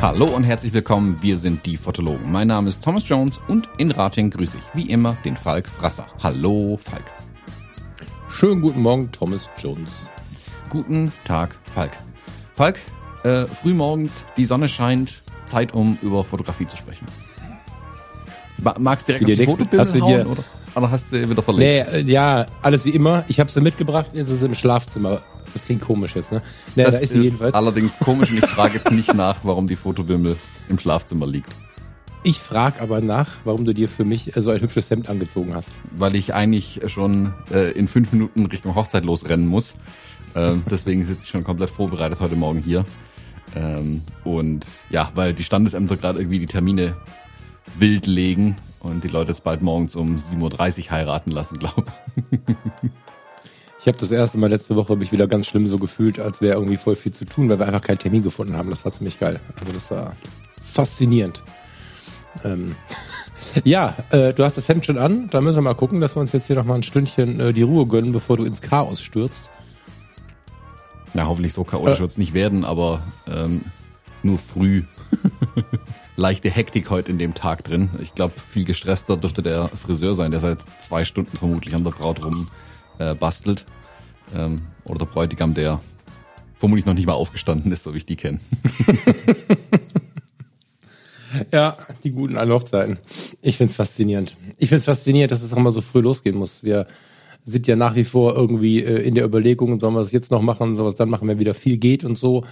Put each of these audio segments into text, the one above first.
Hallo und herzlich willkommen, wir sind die Fotologen. Mein Name ist Thomas Jones und in Rating grüße ich wie immer den Falk Frasser. Hallo Falk. Schönen guten Morgen, Thomas Jones. Guten Tag, Falk. Falk, äh, frühmorgens, die Sonne scheint, Zeit um über Fotografie zu sprechen. Magst du direkt auf die Fotobilder hauen, dir, oder? oder hast du wieder verlegt? Nee, äh, ja, alles wie immer. Ich habe sie mitgebracht, jetzt ist sie im Schlafzimmer. Das klingt komisch jetzt, ne? Nee, das da ist, ist jedenfalls. allerdings komisch und ich frage jetzt nicht nach, warum die Fotobimmel im Schlafzimmer liegt. Ich frage aber nach, warum du dir für mich so ein hübsches Hemd angezogen hast. Weil ich eigentlich schon äh, in fünf Minuten Richtung Hochzeit losrennen muss. Äh, deswegen sitze ich schon komplett vorbereitet heute Morgen hier. Ähm, und ja, weil die Standesämter gerade irgendwie die Termine wild legen und die Leute jetzt bald morgens um 7.30 Uhr heiraten lassen, glaube ich. Ich habe das erste Mal letzte Woche mich wieder ganz schlimm so gefühlt, als wäre irgendwie voll viel zu tun, weil wir einfach keinen Termin gefunden haben. Das war ziemlich geil. Also das war faszinierend. Ähm, ja, äh, du hast das Hemd schon an. Da müssen wir mal gucken, dass wir uns jetzt hier noch mal ein Stündchen äh, die Ruhe gönnen, bevor du ins Chaos stürzt. Na, hoffentlich so chaotisch äh. wird es nicht werden, aber ähm, nur früh. Leichte Hektik heute in dem Tag drin. Ich glaube, viel gestresster dürfte der Friseur sein, der seit zwei Stunden vermutlich an der Braut rum äh, bastelt. Ähm, oder der Bräutigam, der vermutlich noch nicht mal aufgestanden ist, so wie ich die kenne. ja, die guten alten Hochzeiten. Ich find's faszinierend. Ich find's faszinierend, dass es auch mal so früh losgehen muss. Wir sind ja nach wie vor irgendwie äh, in der Überlegung, sollen wir es jetzt noch machen, sollen wir es dann machen, wenn wieder viel geht und so.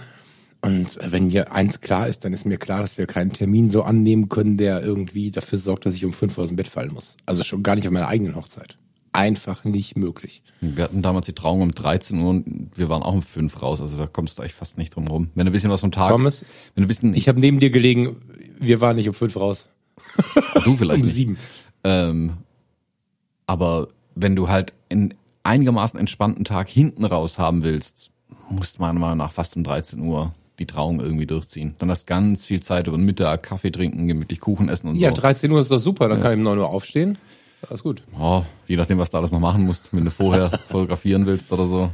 Und wenn mir eins klar ist, dann ist mir klar, dass wir keinen Termin so annehmen können, der irgendwie dafür sorgt, dass ich um fünf Uhr aus dem Bett fallen muss. Also schon gar nicht auf meiner eigenen Hochzeit einfach nicht möglich. Wir hatten damals die Trauung um 13 Uhr und wir waren auch um 5 raus, also da kommst du eigentlich fast nicht drum rum. Wenn du ein bisschen was vom Tag... Thomas, wenn du ein bisschen, ich habe neben dir gelegen, wir waren nicht um 5 raus. Du vielleicht Um 7. Ähm, aber wenn du halt in einigermaßen entspannten Tag hinten raus haben willst, musst meiner Meinung nach fast um 13 Uhr die Trauung irgendwie durchziehen. Dann hast ganz viel Zeit über den Mittag, Kaffee trinken, gemütlich Kuchen essen und ja, so. Ja, 13 Uhr ist doch super, dann ja. kann ich um 9 Uhr aufstehen. Alles gut. Oh, je nachdem, was du alles noch machen musst, wenn du vorher fotografieren willst oder so.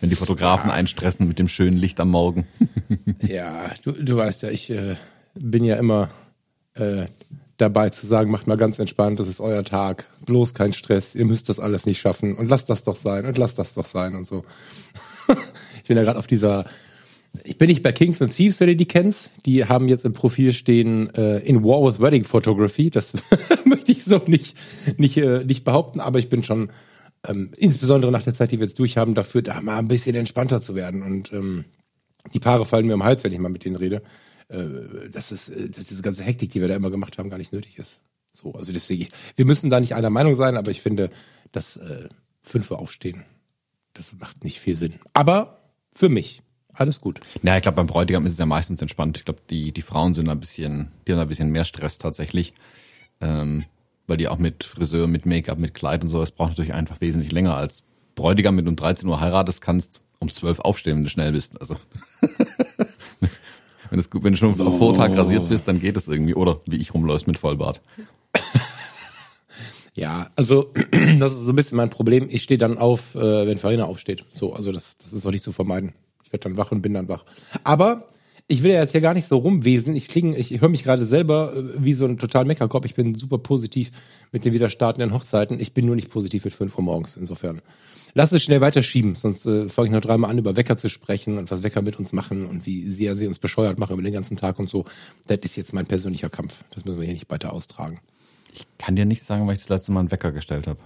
Wenn die Fotografen einstressen mit dem schönen Licht am Morgen. ja, du, du weißt ja, ich äh, bin ja immer äh, dabei zu sagen, macht mal ganz entspannt, das ist euer Tag, bloß kein Stress, ihr müsst das alles nicht schaffen und lasst das doch sein und lasst das doch sein und so. ich bin ja gerade auf dieser ich bin nicht bei Kings and Thieves, wenn du die kennst. Die haben jetzt im Profil stehen äh, in War with Wedding Photography. Das möchte ich so nicht, nicht, äh, nicht behaupten, aber ich bin schon ähm, insbesondere nach der Zeit, die wir jetzt durch haben, dafür, da mal ein bisschen entspannter zu werden. Und ähm, die Paare fallen mir am Hals, wenn ich mal mit denen rede. Äh, dass, es, äh, dass diese ganze Hektik, die wir da immer gemacht haben, gar nicht nötig ist. So, also deswegen, wir müssen da nicht einer Meinung sein, aber ich finde, dass äh, fünf Uhr aufstehen, das macht nicht viel Sinn. Aber für mich alles gut. Ja, ich glaube, beim Bräutigam ist es ja meistens entspannt. Ich glaube, die, die Frauen sind ein bisschen, die haben ein bisschen mehr Stress tatsächlich. Ähm, weil die auch mit Friseur, mit Make-up, mit Kleid und so, das braucht natürlich einfach wesentlich länger als Bräutigam mit um 13 Uhr heiratest, kannst um 12 aufstehen, wenn du schnell bist. Also wenn, es, wenn du schon am Vortag rasiert bist, dann geht es irgendwie. Oder wie ich rumläufst mit Vollbart. Ja, also das ist so ein bisschen mein Problem. Ich stehe dann auf, äh, wenn Farina aufsteht. So, also das, das ist auch nicht zu vermeiden. Ich werde dann wach und bin dann wach. Aber ich will ja jetzt hier gar nicht so rumwesen. Ich klinge, ich höre mich gerade selber äh, wie so ein total Meckerkopf. Ich bin super positiv mit den wieder startenden Hochzeiten. Ich bin nur nicht positiv mit 5 Uhr morgens. Insofern. Lass es schnell weiterschieben, sonst äh, fange ich noch dreimal an, über Wecker zu sprechen und was Wecker mit uns machen und wie sehr sie uns bescheuert machen über den ganzen Tag und so. Das ist jetzt mein persönlicher Kampf. Das müssen wir hier nicht weiter austragen. Ich kann dir nicht sagen, weil ich das letzte Mal einen Wecker gestellt habe.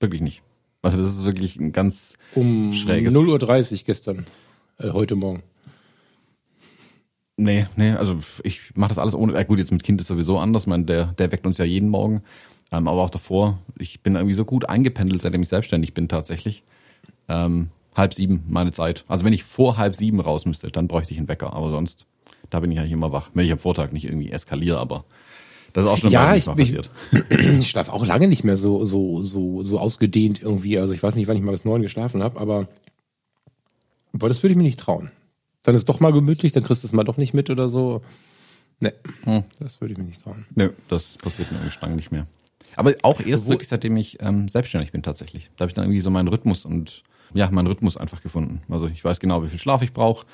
Wirklich nicht. Also das ist wirklich ein ganz um schräges. 0.30 Uhr gestern, äh, heute Morgen. Nee, nee, also ich mache das alles ohne. Äh, gut, jetzt mit Kind ist sowieso anders. Man, der, der weckt uns ja jeden Morgen. Ähm, aber auch davor, ich bin irgendwie so gut eingependelt, seitdem ich selbstständig bin tatsächlich. Ähm, halb sieben, meine Zeit. Also wenn ich vor halb sieben raus müsste, dann bräuchte ich einen Wecker. Aber sonst, da bin ich eigentlich immer wach. Wenn ich am Vortag nicht irgendwie eskaliere, aber das ist auch schon ja, ich, mal passiert. Ich, ich schlafe auch lange nicht mehr so, so, so, so ausgedehnt irgendwie. Also ich weiß nicht, wann ich mal bis neun geschlafen habe, aber boah, das würde ich mir nicht trauen. dann ist doch mal gemütlich, dann kriegst du es mal doch nicht mit oder so. Nee, hm. das würde ich mir nicht trauen. Nee, das passiert mir irgendwie lang nicht mehr. Aber auch erst Wo, wirklich, seitdem ich ähm, selbstständig bin tatsächlich. Da habe ich dann irgendwie so meinen Rhythmus und ja, meinen Rhythmus einfach gefunden. Also ich weiß genau, wie viel Schlaf ich brauche.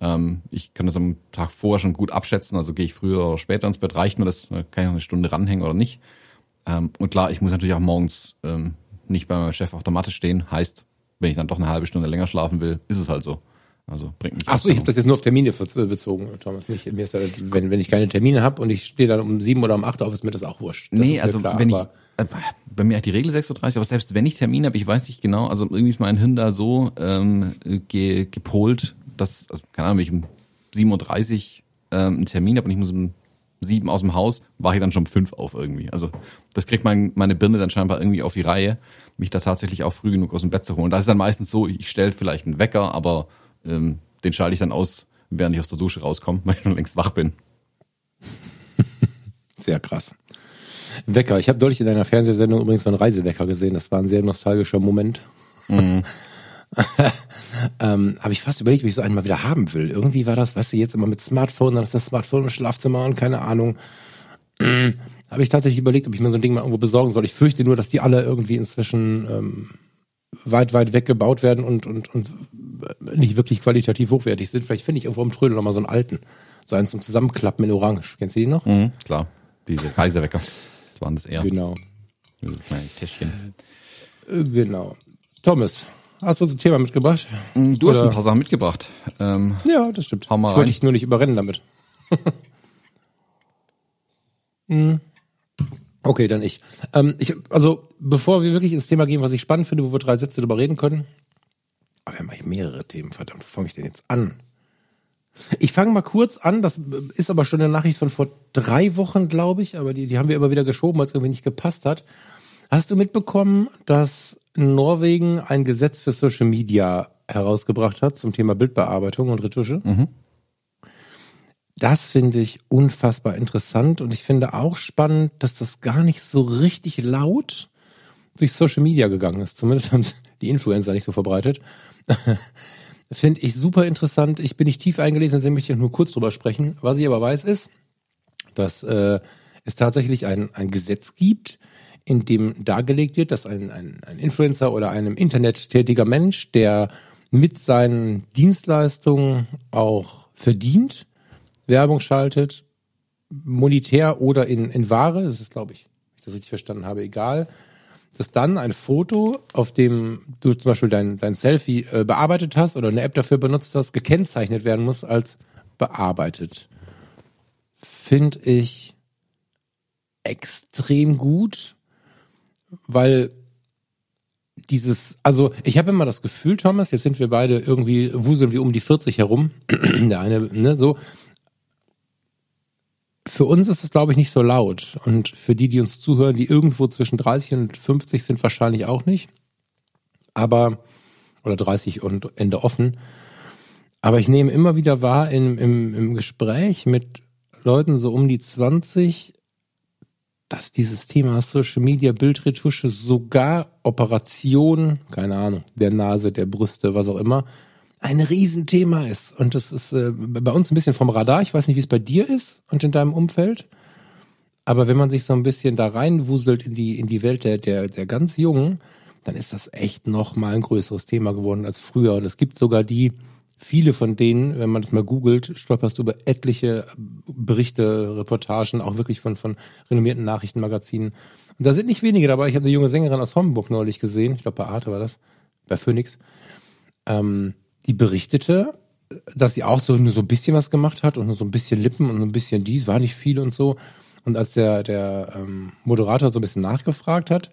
Ähm, ich kann das am Tag vorher schon gut abschätzen. Also gehe ich früher oder später ins Bett, reicht mir das, kann ich noch eine Stunde ranhängen oder nicht. Ähm, und klar, ich muss natürlich auch morgens ähm, nicht bei meinem Chef auf der Matte stehen. Heißt, wenn ich dann doch eine halbe Stunde länger schlafen will, ist es halt so. Also bringt mich. Ach so, ich habe das jetzt nur auf Termine bezogen, Thomas. Nicht, mir ist das, wenn, wenn ich keine Termine habe und ich stehe dann um sieben oder um acht auf, ist mir das auch wurscht. Das nee, also klar, wenn ich, äh, bei mir hat die Regel 6.30 Uhr, aber selbst wenn ich Termine habe, ich weiß nicht genau, also irgendwie ist mein Hirn da so ähm, ge, gepolt, dass, also, keine Ahnung, wenn ich um 7.30 Uhr ähm, einen Termin habe und ich muss um sieben aus dem Haus, wache ich dann schon um fünf auf irgendwie. Also das kriegt mein, meine Birne dann scheinbar irgendwie auf die Reihe, mich da tatsächlich auch früh genug aus dem Bett zu holen. Und das ist dann meistens so, ich stelle vielleicht einen Wecker, aber ähm, den schalte ich dann aus, während ich aus der Dusche rauskomme, weil ich schon längst wach bin. Sehr krass. Wecker. Ich habe deutlich in einer Fernsehsendung übrigens so einen Reisewecker gesehen. Das war ein sehr nostalgischer Moment. Mhm. ähm, habe ich fast überlegt, ob ich so einen mal wieder haben will. Irgendwie war das, weißt du, jetzt immer mit Smartphone, dann ist das Smartphone im Schlafzimmer und keine Ahnung. Mhm. habe ich tatsächlich überlegt, ob ich mir so ein Ding mal irgendwo besorgen soll. Ich fürchte nur, dass die alle irgendwie inzwischen ähm, weit, weit weg gebaut werden und, und, und nicht wirklich qualitativ hochwertig sind. Vielleicht finde ich irgendwo im Trödel noch mal so einen alten. So einen zum Zusammenklappen in Orange. Kennst du die noch? Mhm, klar. Diese Kaiserwecker. Das waren das eher. Genau. Täschchen. Äh, genau. Thomas, hast du uns ein Thema mitgebracht? Mm, du Oder? hast ein paar Sachen mitgebracht. Ähm, ja, das stimmt. Hau mal ich wollte dich nur nicht überrennen damit. hm. Okay, dann ich. Ähm, ich. Also, bevor wir wirklich ins Thema gehen, was ich spannend finde, wo wir drei Sätze darüber reden können. Aber wir haben eigentlich mehrere Themen, verdammt, wo fange ich denn jetzt an? Ich fange mal kurz an, das ist aber schon eine Nachricht von vor drei Wochen, glaube ich, aber die, die haben wir immer wieder geschoben, weil es irgendwie nicht gepasst hat. Hast du mitbekommen, dass Norwegen ein Gesetz für Social Media herausgebracht hat zum Thema Bildbearbeitung und Retusche? Mhm. Das finde ich unfassbar interessant und ich finde auch spannend, dass das gar nicht so richtig laut durch Social Media gegangen ist. Zumindest haben die Influencer nicht so verbreitet. finde ich super interessant. Ich bin nicht tief eingelesen, deswegen möchte ich nur kurz drüber sprechen. Was ich aber weiß ist, dass äh, es tatsächlich ein, ein Gesetz gibt, in dem dargelegt wird, dass ein, ein, ein Influencer oder einem Internet tätiger Mensch, der mit seinen Dienstleistungen auch verdient, Werbung schaltet, monetär oder in, in Ware, das ist, glaube ich, wenn ich das richtig verstanden habe, egal, dass dann ein Foto, auf dem du zum Beispiel dein, dein Selfie äh, bearbeitet hast oder eine App dafür benutzt hast, gekennzeichnet werden muss als bearbeitet. Finde ich extrem gut, weil dieses, also ich habe immer das Gefühl, Thomas, jetzt sind wir beide irgendwie, wuseln wir um die 40 herum, der eine, ne, so, für uns ist es, glaube ich, nicht so laut. Und für die, die uns zuhören, die irgendwo zwischen 30 und 50 sind, wahrscheinlich auch nicht. Aber, oder 30 und Ende offen. Aber ich nehme immer wieder wahr in, im, im Gespräch mit Leuten so um die 20, dass dieses Thema Social Media, Bildretusche, sogar Operation, keine Ahnung, der Nase, der Brüste, was auch immer, ein Riesenthema ist. Und das ist äh, bei uns ein bisschen vom Radar. Ich weiß nicht, wie es bei dir ist und in deinem Umfeld. Aber wenn man sich so ein bisschen da reinwuselt in die, in die Welt der, der, der ganz Jungen, dann ist das echt noch mal ein größeres Thema geworden als früher. Und es gibt sogar die, viele von denen, wenn man das mal googelt, stolperst du über etliche Berichte, Reportagen, auch wirklich von, von renommierten Nachrichtenmagazinen. Und da sind nicht wenige dabei. Ich habe eine junge Sängerin aus Homburg neulich gesehen. Ich glaube, bei Arte war das. Bei Phoenix. Ähm, die berichtete, dass sie auch so, nur so ein bisschen was gemacht hat und nur so ein bisschen Lippen und ein bisschen dies, war nicht viel und so. Und als der, der ähm, Moderator so ein bisschen nachgefragt hat,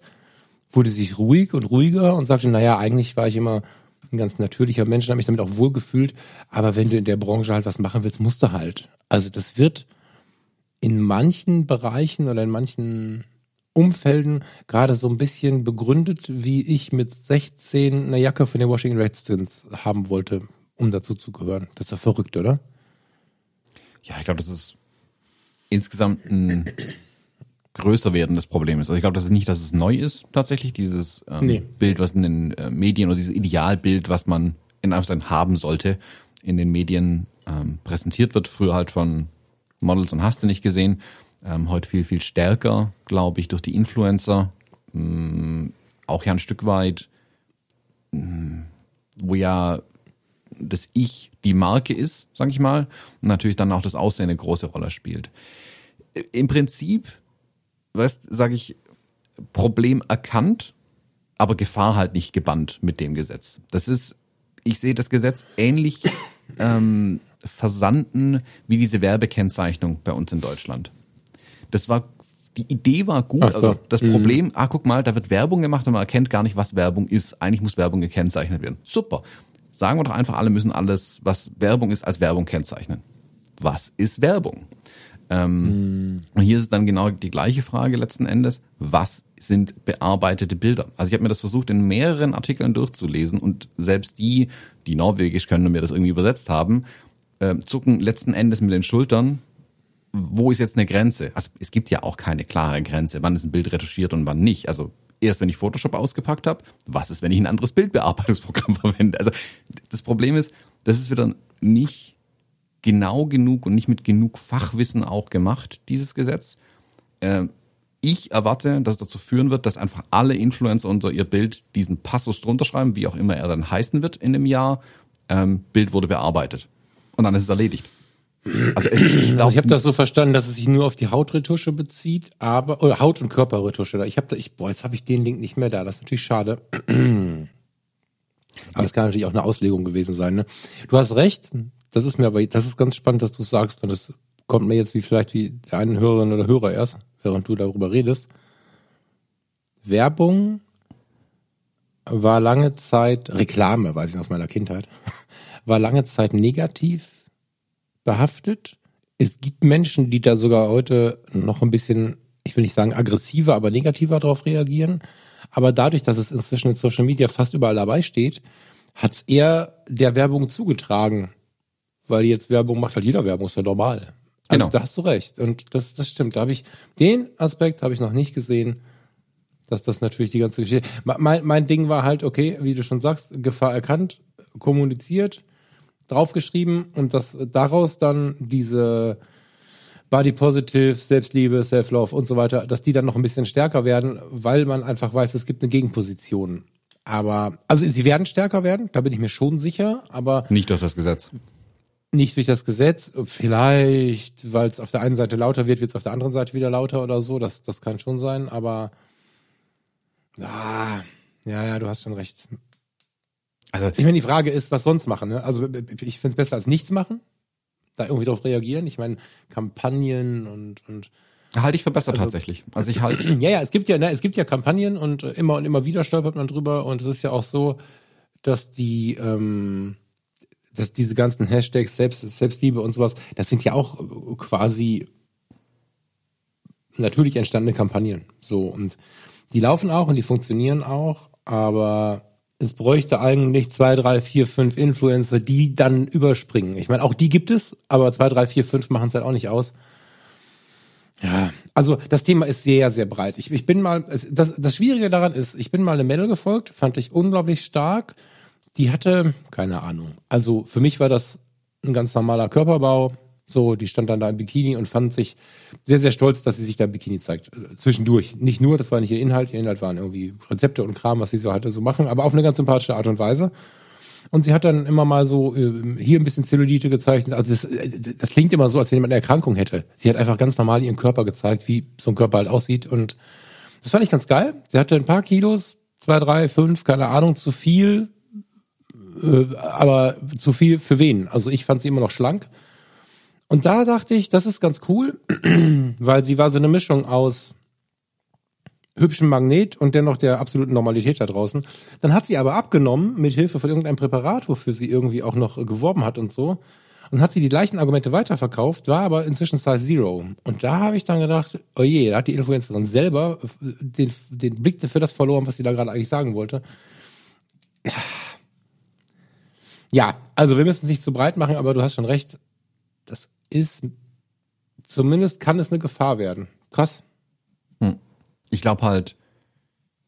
wurde sie sich ruhig und ruhiger und sagte, naja, eigentlich war ich immer ein ganz natürlicher Mensch habe mich damit auch wohlgefühlt. Aber wenn du in der Branche halt was machen willst, musst du halt. Also das wird in manchen Bereichen oder in manchen Umfelden gerade so ein bisschen begründet, wie ich mit 16 eine Jacke von den Washington Redskins haben wollte, um dazu zu gehören. Das ist ja verrückt, oder? Ja, ich glaube, das ist insgesamt ein größer werdendes Problem ist. Also ich glaube, das ist nicht, dass es neu ist, tatsächlich, dieses ähm, nee. Bild, was in den äh, Medien oder dieses Idealbild, was man in Anführungszeichen haben sollte. in den Medien ähm, präsentiert wird. Früher halt von Models und hast du nicht gesehen. Ähm, heute viel, viel stärker, glaube ich, durch die Influencer. Ähm, auch ja ein Stück weit, ähm, wo ja das Ich die Marke ist, sag ich mal, und natürlich dann auch das Aussehen eine große Rolle spielt. Im Prinzip, weißt, sage ich, Problem erkannt, aber Gefahr halt nicht gebannt mit dem Gesetz. Das ist, ich sehe das Gesetz ähnlich ähm, versanden wie diese Werbekennzeichnung bei uns in Deutschland. Das war die Idee war gut. So. Also das mhm. Problem, ah, guck mal, da wird Werbung gemacht und man erkennt gar nicht, was Werbung ist. Eigentlich muss Werbung gekennzeichnet werden. Super. Sagen wir doch einfach, alle müssen alles, was Werbung ist, als Werbung kennzeichnen. Was ist Werbung? Ähm, mhm. Und hier ist dann genau die gleiche Frage letzten Endes. Was sind bearbeitete Bilder? Also ich habe mir das versucht, in mehreren Artikeln durchzulesen und selbst die, die Norwegisch können und mir das irgendwie übersetzt haben, äh, zucken letzten Endes mit den Schultern. Wo ist jetzt eine Grenze? Also es gibt ja auch keine klare Grenze. Wann ist ein Bild retuschiert und wann nicht? Also erst wenn ich Photoshop ausgepackt habe, was ist, wenn ich ein anderes Bildbearbeitungsprogramm verwende? Also das Problem ist, das ist wieder nicht genau genug und nicht mit genug Fachwissen auch gemacht, dieses Gesetz. Ähm, ich erwarte, dass es dazu führen wird, dass einfach alle Influencer unter ihr Bild diesen Passus drunter schreiben, wie auch immer er dann heißen wird in dem Jahr. Ähm, Bild wurde bearbeitet. Und dann ist es erledigt. Also ich, ich, also ich habe das so verstanden, dass es sich nur auf die Hautretusche bezieht, aber oder Haut- und Körperretusche. Ich habe da, ich, boah, jetzt habe ich den Link nicht mehr da. Das ist natürlich schade. Aber es kann natürlich auch eine Auslegung gewesen sein. Ne? Du hast recht. Das ist mir aber, das ist ganz spannend, dass du sagst. Und das kommt mir jetzt wie vielleicht wie der einen Hörerin oder Hörer erst, während du darüber redest. Werbung war lange Zeit Reklame, weiß ich aus meiner Kindheit, war lange Zeit negativ behaftet. Es gibt Menschen, die da sogar heute noch ein bisschen, ich will nicht sagen aggressiver, aber negativer darauf reagieren. Aber dadurch, dass es inzwischen in Social Media fast überall dabei steht, hat es eher der Werbung zugetragen. Weil jetzt Werbung macht halt jeder Werbung, ist ja normal. Also genau. da hast du recht. Und das, das stimmt. Da habe ich den Aspekt habe ich noch nicht gesehen, dass das natürlich die ganze Geschichte. Mein, mein Ding war halt, okay, wie du schon sagst, Gefahr erkannt, kommuniziert draufgeschrieben und dass daraus dann diese Body Positive, Selbstliebe, Self-Love und so weiter, dass die dann noch ein bisschen stärker werden, weil man einfach weiß, es gibt eine Gegenposition. Aber, also sie werden stärker werden, da bin ich mir schon sicher, aber. Nicht durch das Gesetz. Nicht durch das Gesetz, vielleicht, weil es auf der einen Seite lauter wird, wird es auf der anderen Seite wieder lauter oder so, das, das kann schon sein, aber, ah, ja, ja, du hast schon recht. Also, ich meine, die Frage ist, was sonst machen. Ne? Also ich finde es besser als nichts machen, da irgendwie darauf reagieren. Ich meine, Kampagnen und und halte ich für besser also, tatsächlich. Also ich halte. Ja, ja, es gibt ja, ne, es gibt ja Kampagnen und immer und immer wieder stolpert man drüber und es ist ja auch so, dass die ähm, dass diese ganzen Hashtags Selbst, Selbstliebe und sowas, das sind ja auch quasi natürlich entstandene Kampagnen. So und die laufen auch und die funktionieren auch, aber es bräuchte eigentlich zwei, drei, vier, fünf Influencer, die dann überspringen. Ich meine, auch die gibt es, aber zwei, drei, vier, fünf machen es halt auch nicht aus. Ja, also das Thema ist sehr, sehr breit. Ich, ich bin mal, das, das Schwierige daran ist, ich bin mal eine Mädel gefolgt, fand ich unglaublich stark. Die hatte, keine Ahnung. Also für mich war das ein ganz normaler Körperbau, so, die stand dann da im Bikini und fand sich sehr, sehr stolz, dass sie sich da im Bikini zeigt. Äh, zwischendurch. Nicht nur, das war nicht ihr Inhalt, ihr Inhalt waren irgendwie Rezepte und Kram, was sie so hatte, so machen, aber auf eine ganz sympathische Art und Weise. Und sie hat dann immer mal so äh, hier ein bisschen Zellulite gezeichnet. Also das, äh, das klingt immer so, als wenn jemand eine Erkrankung hätte. Sie hat einfach ganz normal ihren Körper gezeigt, wie so ein Körper halt aussieht. Und das fand ich ganz geil. Sie hatte ein paar Kilos, zwei, drei, fünf, keine Ahnung, zu viel. Aber zu viel für wen? Also ich fand sie immer noch schlank. Und da dachte ich, das ist ganz cool, weil sie war so eine Mischung aus hübschem Magnet und dennoch der absoluten Normalität da draußen. Dann hat sie aber abgenommen mit Hilfe von irgendeinem Präparat, wofür sie irgendwie auch noch geworben hat und so. Und hat sie die gleichen Argumente weiterverkauft, war aber inzwischen Size Zero. Und da habe ich dann gedacht, oh je, da hat die Influencerin selber den, den Blick für das verloren, was sie da gerade eigentlich sagen wollte. Ja, also wir müssen es nicht zu breit machen, aber du hast schon recht. Das ist, zumindest kann es eine Gefahr werden. Krass. Hm. Ich glaube halt.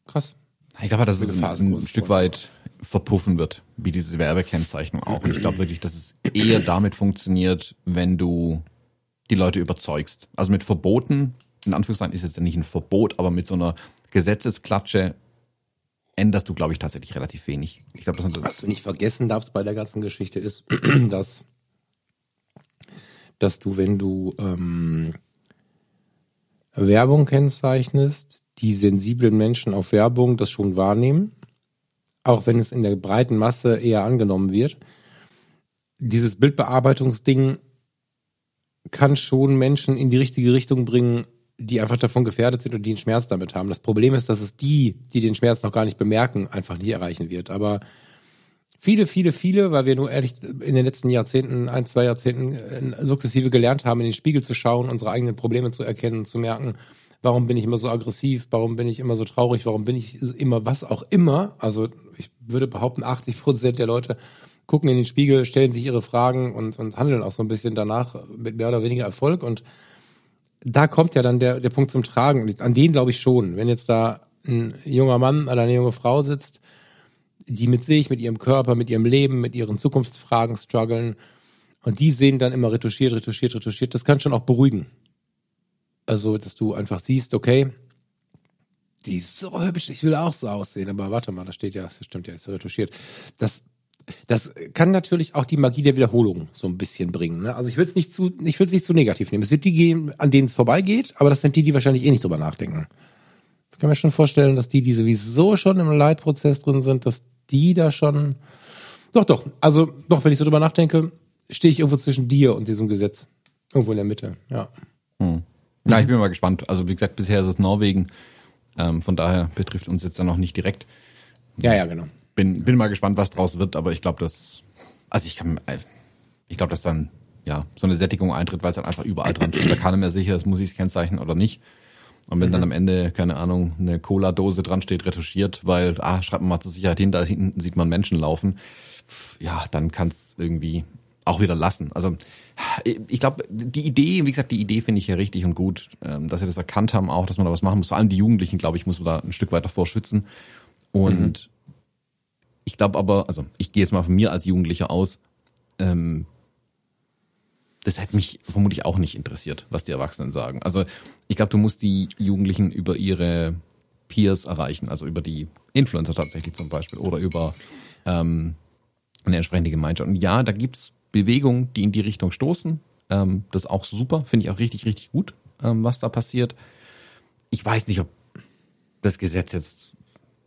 Krass. Ich glaube halt, das ist ein, ein Stück weit verpuffen wird, wie diese Werbekennzeichnung auch. Und ich glaube wirklich, dass es eher damit funktioniert, wenn du die Leute überzeugst. Also mit Verboten, in Anführungszeichen ist jetzt ja nicht ein Verbot, aber mit so einer Gesetzesklatsche änderst du, glaube ich, tatsächlich relativ wenig. Ich glaube, das Was du nicht vergessen darfst bei der ganzen Geschichte ist, dass, dass du, wenn du ähm, Werbung kennzeichnest, die sensiblen Menschen auf Werbung das schon wahrnehmen, auch wenn es in der breiten Masse eher angenommen wird. Dieses Bildbearbeitungsding kann schon Menschen in die richtige Richtung bringen, die einfach davon gefährdet sind und die einen Schmerz damit haben. Das Problem ist, dass es die, die den Schmerz noch gar nicht bemerken, einfach nie erreichen wird. Aber viele, viele, viele, weil wir nur ehrlich in den letzten Jahrzehnten, ein, zwei Jahrzehnten äh, sukzessive gelernt haben, in den Spiegel zu schauen, unsere eigenen Probleme zu erkennen, zu merken, warum bin ich immer so aggressiv, warum bin ich immer so traurig, warum bin ich immer was auch immer. Also ich würde behaupten, 80 Prozent der Leute gucken in den Spiegel, stellen sich ihre Fragen und, und handeln auch so ein bisschen danach mit mehr oder weniger Erfolg. Und da kommt ja dann der, der Punkt zum Tragen. An den glaube ich schon. Wenn jetzt da ein junger Mann oder eine junge Frau sitzt, die mit sich, mit ihrem Körper, mit ihrem Leben, mit ihren Zukunftsfragen strugglen und die sehen dann immer retuschiert, retuschiert, retuschiert, das kann schon auch beruhigen. Also, dass du einfach siehst, okay, die ist so hübsch, ich will auch so aussehen, aber warte mal, da steht ja, das stimmt ja, ist retuschiert. Das, das kann natürlich auch die Magie der Wiederholung so ein bisschen bringen. Ne? Also ich will es nicht zu, ich will es nicht zu negativ nehmen. Es wird die geben, an denen es vorbeigeht, aber das sind die, die wahrscheinlich eh nicht drüber nachdenken. Ich kann mir schon vorstellen, dass die, die sowieso schon im Leitprozess drin sind, dass die da schon. Doch, doch. Also doch, wenn ich so drüber nachdenke, stehe ich irgendwo zwischen dir und diesem Gesetz. Irgendwo in der Mitte, ja. Hm. Ja, ich bin mal gespannt. Also wie gesagt, bisher ist es Norwegen. Ähm, von daher betrifft uns jetzt dann noch nicht direkt. Ja, ja, genau. Bin, bin mal gespannt, was draus wird, aber ich glaube, dass, also ich kann, ich glaube, dass dann, ja, so eine Sättigung eintritt, weil es dann einfach überall dran steht. Da keiner mehr sicher ist, muss ich es kennzeichnen oder nicht. Und wenn mhm. dann am Ende, keine Ahnung, eine Cola-Dose dran steht, retuschiert, weil, ah, schreibt man mal zur Sicherheit hin, da hinten sieht man Menschen laufen, ja, dann kann es irgendwie auch wieder lassen. Also ich glaube, die Idee, wie gesagt, die Idee finde ich ja richtig und gut, ähm, dass sie das erkannt haben auch, dass man da was machen muss. Vor allem die Jugendlichen, glaube ich, muss man da ein Stück weit davor schützen. Und mhm. Ich glaube aber, also ich gehe jetzt mal von mir als Jugendlicher aus, ähm, das hätte mich vermutlich auch nicht interessiert, was die Erwachsenen sagen. Also ich glaube, du musst die Jugendlichen über ihre Peers erreichen, also über die Influencer tatsächlich zum Beispiel oder über ähm, eine entsprechende Gemeinschaft. Und ja, da gibt's Bewegungen, die in die Richtung stoßen. Ähm, das ist auch super, finde ich auch richtig, richtig gut, ähm, was da passiert. Ich weiß nicht, ob das Gesetz jetzt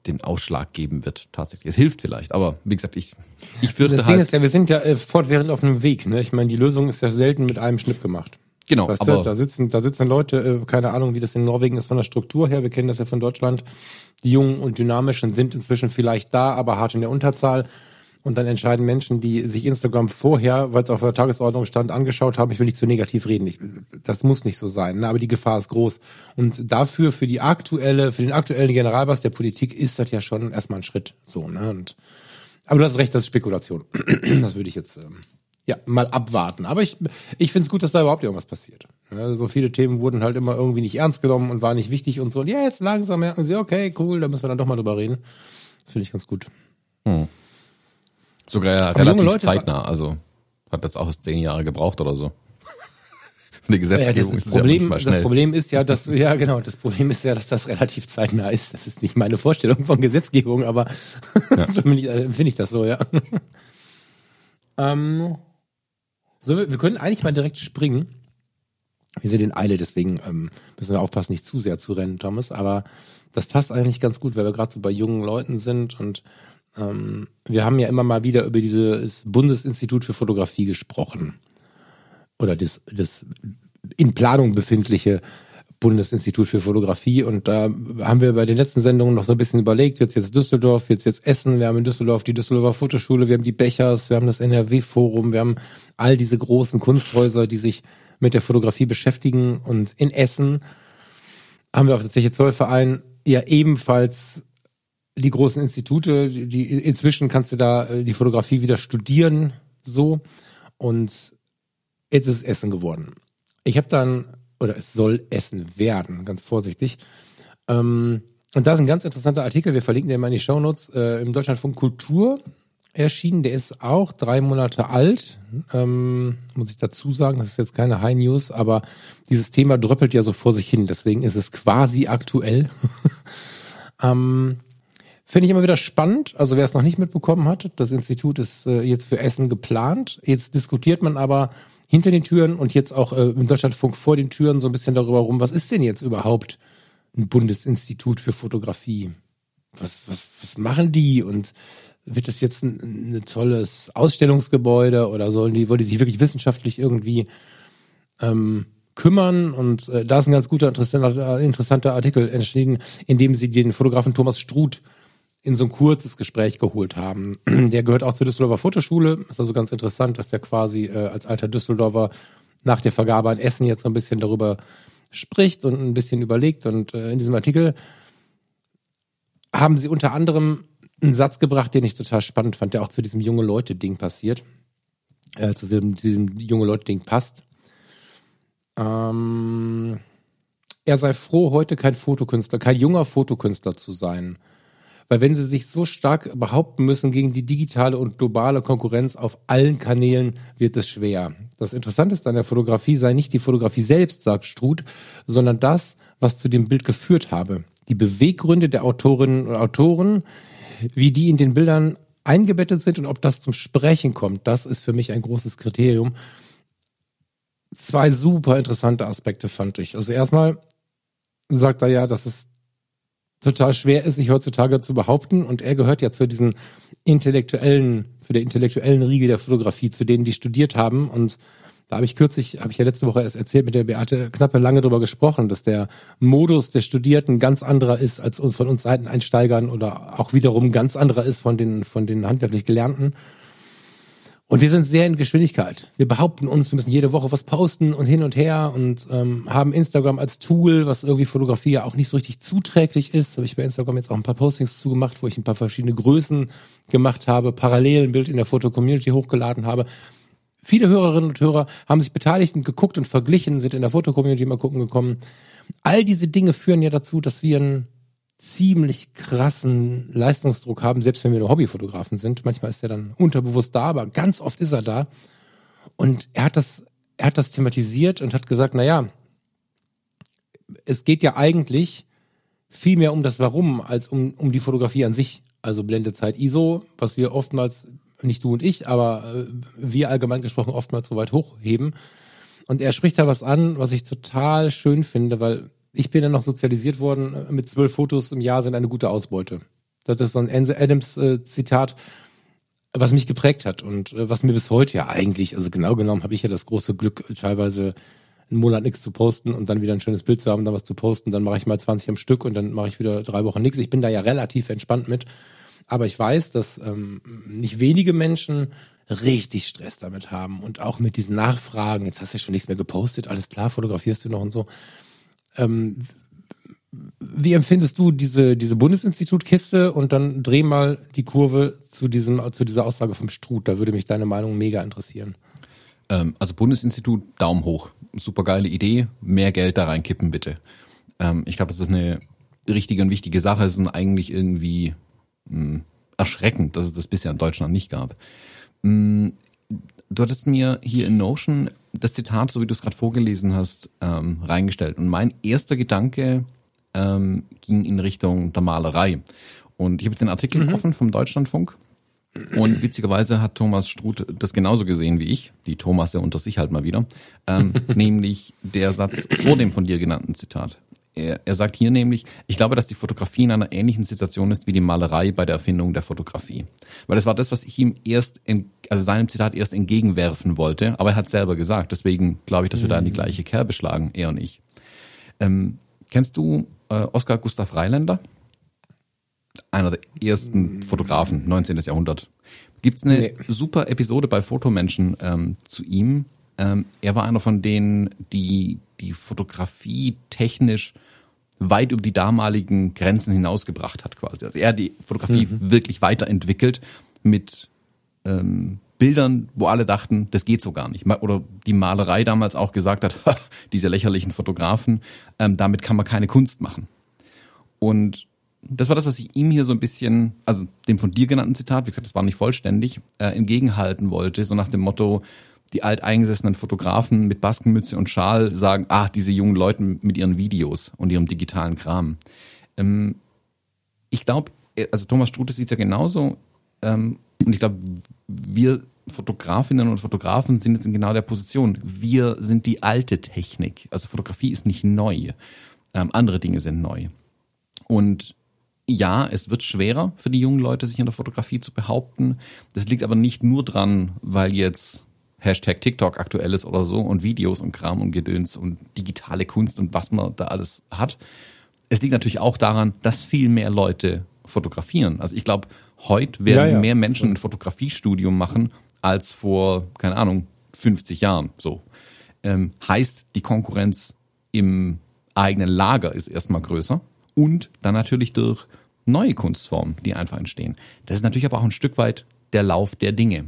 den Ausschlag geben wird, tatsächlich. Es hilft vielleicht, aber wie gesagt, ich, ich fürchte Das halt, Ding ist ja, wir sind ja äh, fortwährend auf einem Weg. Ne? Ich meine, die Lösung ist ja selten mit einem Schnipp gemacht. Genau, weißt aber du, da sitzen, da sitzen Leute, äh, keine Ahnung, wie das in Norwegen ist von der Struktur her. Wir kennen das ja von Deutschland. Die Jungen und Dynamischen sind inzwischen vielleicht da, aber hart in der Unterzahl. Und dann entscheiden Menschen, die sich Instagram vorher, weil es auf der Tagesordnung stand, angeschaut haben, ich will nicht zu negativ reden. Ich, das muss nicht so sein, ne? aber die Gefahr ist groß. Und dafür, für die aktuelle, für den aktuellen Generalbass der Politik ist das ja schon erstmal ein Schritt. So, ne? Und, aber du hast recht, das ist Spekulation. das würde ich jetzt ähm, ja mal abwarten. Aber ich, ich finde es gut, dass da überhaupt irgendwas passiert. Ja, so viele Themen wurden halt immer irgendwie nicht ernst genommen und waren nicht wichtig und so. Und ja, jetzt langsam merken sie, okay, cool, da müssen wir dann doch mal drüber reden. Das finde ich ganz gut. Hm. Sogar ja relativ zeitnah, also hat jetzt auch zehn Jahre gebraucht oder so. Eine Gesetzgebung ja, das, ist Problem, das Problem ist ja, dass ja genau, das Problem ist ja, dass das relativ zeitnah ist. Das ist nicht meine Vorstellung von Gesetzgebung, aber ja. so äh, finde ich das so, ja. ähm, so, wir können eigentlich mal direkt springen. Wir sind in Eile, deswegen ähm, müssen wir aufpassen, nicht zu sehr zu rennen, Thomas. Aber das passt eigentlich ganz gut, weil wir gerade so bei jungen Leuten sind und ähm, wir haben ja immer mal wieder über dieses Bundesinstitut für Fotografie gesprochen. Oder das, das in Planung befindliche Bundesinstitut für Fotografie. Und da haben wir bei den letzten Sendungen noch so ein bisschen überlegt, wird's jetzt Düsseldorf, wird's jetzt Essen, wir haben in Düsseldorf die Düsseldorfer Fotoschule, wir haben die Bechers, wir haben das NRW-Forum, wir haben all diese großen Kunsthäuser, die sich mit der Fotografie beschäftigen. Und in Essen haben wir auf der Zeche Zollverein ja ebenfalls die großen Institute, die, inzwischen kannst du da äh, die Fotografie wieder studieren, so. Und jetzt ist es Essen geworden. Ich habe dann, oder es soll Essen werden, ganz vorsichtig, ähm, und da ist ein ganz interessanter Artikel, wir verlinken den mal in die Shownotes, äh, im Deutschlandfunk Kultur erschienen. Der ist auch drei Monate alt, ähm, muss ich dazu sagen. Das ist jetzt keine High News, aber dieses Thema dröppelt ja so vor sich hin. Deswegen ist es quasi aktuell. ähm, Finde ich immer wieder spannend. Also wer es noch nicht mitbekommen hat, das Institut ist äh, jetzt für Essen geplant. Jetzt diskutiert man aber hinter den Türen und jetzt auch äh, im Deutschlandfunk vor den Türen so ein bisschen darüber rum, was ist denn jetzt überhaupt ein Bundesinstitut für Fotografie? Was, was, was machen die? Und wird das jetzt ein, ein tolles Ausstellungsgebäude oder sollen die, wollen die sich wirklich wissenschaftlich irgendwie ähm, kümmern? Und äh, da ist ein ganz guter, interessanter, interessanter Artikel entschieden, in dem sie den Fotografen Thomas Struth in so ein kurzes Gespräch geholt haben. Der gehört auch zur Düsseldorfer Fotoschule. Ist also ganz interessant, dass der quasi äh, als alter Düsseldorfer nach der Vergabe an Essen jetzt so ein bisschen darüber spricht und ein bisschen überlegt. Und äh, in diesem Artikel haben sie unter anderem einen Satz gebracht, den ich total spannend fand, der auch zu diesem junge Leute-Ding passiert, äh, zu diesem, diesem junge Leute-Ding passt. Ähm, er sei froh, heute kein Fotokünstler, kein junger Fotokünstler zu sein. Weil wenn sie sich so stark behaupten müssen gegen die digitale und globale Konkurrenz auf allen Kanälen, wird es schwer. Das Interessanteste an der Fotografie sei nicht die Fotografie selbst, sagt Struth, sondern das, was zu dem Bild geführt habe. Die Beweggründe der Autorinnen und Autoren, wie die in den Bildern eingebettet sind und ob das zum Sprechen kommt, das ist für mich ein großes Kriterium. Zwei super interessante Aspekte fand ich. Also erstmal sagt er ja, dass es total schwer ist, sich heutzutage zu behaupten und er gehört ja zu diesen intellektuellen, zu der intellektuellen Riege der Fotografie, zu denen die studiert haben und da habe ich kürzlich, habe ich ja letzte Woche erst erzählt, mit der Beate Knappe lange drüber gesprochen, dass der Modus der Studierten ganz anderer ist als von uns Seiteneinsteigern oder auch wiederum ganz anderer ist von den, von den handwerklich Gelernten. Und wir sind sehr in Geschwindigkeit. Wir behaupten uns, wir müssen jede Woche was posten und hin und her und ähm, haben Instagram als Tool, was irgendwie Fotografie ja auch nicht so richtig zuträglich ist. Habe ich bei Instagram jetzt auch ein paar Postings zugemacht, wo ich ein paar verschiedene Größen gemacht habe, parallel ein Bild in der Foto-Community hochgeladen habe. Viele Hörerinnen und Hörer haben sich beteiligt und geguckt und verglichen, sind in der Fotocommunity mal gucken gekommen. All diese Dinge führen ja dazu, dass wir einen ziemlich krassen Leistungsdruck haben, selbst wenn wir nur Hobbyfotografen sind. Manchmal ist er dann unterbewusst da, aber ganz oft ist er da. Und er hat das, er hat das thematisiert und hat gesagt, na ja, es geht ja eigentlich viel mehr um das Warum als um, um die Fotografie an sich. Also Blendezeit ISO, was wir oftmals nicht du und ich, aber äh, wir allgemein gesprochen oftmals so weit hochheben. Und er spricht da was an, was ich total schön finde, weil ich bin ja noch sozialisiert worden, äh, mit zwölf Fotos im Jahr sind eine gute Ausbeute. Das ist so ein Adams-Zitat, was mich geprägt hat und äh, was mir bis heute ja eigentlich, also genau genommen habe ich ja das große Glück, teilweise einen Monat nichts zu posten und dann wieder ein schönes Bild zu haben, dann was zu posten, dann mache ich mal 20 am Stück und dann mache ich wieder drei Wochen nichts. Ich bin da ja relativ entspannt mit. Aber ich weiß, dass ähm, nicht wenige Menschen richtig Stress damit haben und auch mit diesen Nachfragen. Jetzt hast du ja schon nichts mehr gepostet, alles klar, fotografierst du noch und so. Ähm, wie empfindest du diese, diese Bundesinstitutkiste und dann dreh mal die Kurve zu diesem, zu dieser Aussage vom Struth. Da würde mich deine Meinung mega interessieren. Ähm, also Bundesinstitut, Daumen hoch. Super geile Idee. Mehr Geld da reinkippen, bitte. Ähm, ich glaube, das ist eine richtige und wichtige Sache. Es ist eigentlich irgendwie mh, hm, erschreckend, dass es das bisher in Deutschland nicht gab. Mh, hm, du hattest mir hier in Notion das Zitat, so wie du es gerade vorgelesen hast, ähm, reingestellt. Und mein erster Gedanke ähm, ging in Richtung der Malerei. Und ich habe jetzt den Artikel mhm. offen vom Deutschlandfunk. Und witzigerweise hat Thomas Struth das genauso gesehen wie ich, die Thomas ja unter sich halt mal wieder, ähm, nämlich der Satz vor dem von dir genannten Zitat. Er, er sagt hier nämlich, ich glaube, dass die Fotografie in einer ähnlichen Situation ist wie die Malerei bei der Erfindung der Fotografie. Weil das war das, was ich ihm erst, in, also seinem Zitat erst entgegenwerfen wollte, aber er hat selber gesagt. Deswegen glaube ich, dass wir mhm. da in die gleiche Kerbe schlagen, er und ich. Ähm, kennst du äh, Oskar Gustav Reiländer? Einer der ersten mhm. Fotografen, 19. Jahrhundert. Gibt's eine nee. super Episode bei Fotomenschen ähm, zu ihm. Ähm, er war einer von denen, die die Fotografie technisch weit über die damaligen Grenzen hinausgebracht hat quasi. Also er hat die Fotografie mhm. wirklich weiterentwickelt mit ähm, Bildern, wo alle dachten, das geht so gar nicht. Oder die Malerei damals auch gesagt hat, diese lächerlichen Fotografen, ähm, damit kann man keine Kunst machen. Und das war das, was ich ihm hier so ein bisschen, also dem von dir genannten Zitat, wie gesagt, das war nicht vollständig, äh, entgegenhalten wollte, so nach dem Motto, die alteingesessenen Fotografen mit Baskenmütze und Schal sagen, ah, diese jungen Leute mit ihren Videos und ihrem digitalen Kram. Ähm, ich glaube, also Thomas Strute sieht ja genauso. Ähm, und ich glaube, wir Fotografinnen und Fotografen sind jetzt in genau der Position. Wir sind die alte Technik. Also Fotografie ist nicht neu. Ähm, andere Dinge sind neu. Und ja, es wird schwerer für die jungen Leute, sich in der Fotografie zu behaupten. Das liegt aber nicht nur dran, weil jetzt Hashtag TikTok aktuell ist oder so und Videos und Kram und Gedöns und digitale Kunst und was man da alles hat. Es liegt natürlich auch daran, dass viel mehr Leute fotografieren. Also ich glaube, heute werden ja, ja. mehr Menschen ein Fotografiestudium machen als vor, keine Ahnung, 50 Jahren. So ähm, heißt, die Konkurrenz im eigenen Lager ist erstmal größer und dann natürlich durch neue Kunstformen, die einfach entstehen. Das ist natürlich aber auch ein Stück weit der Lauf der Dinge.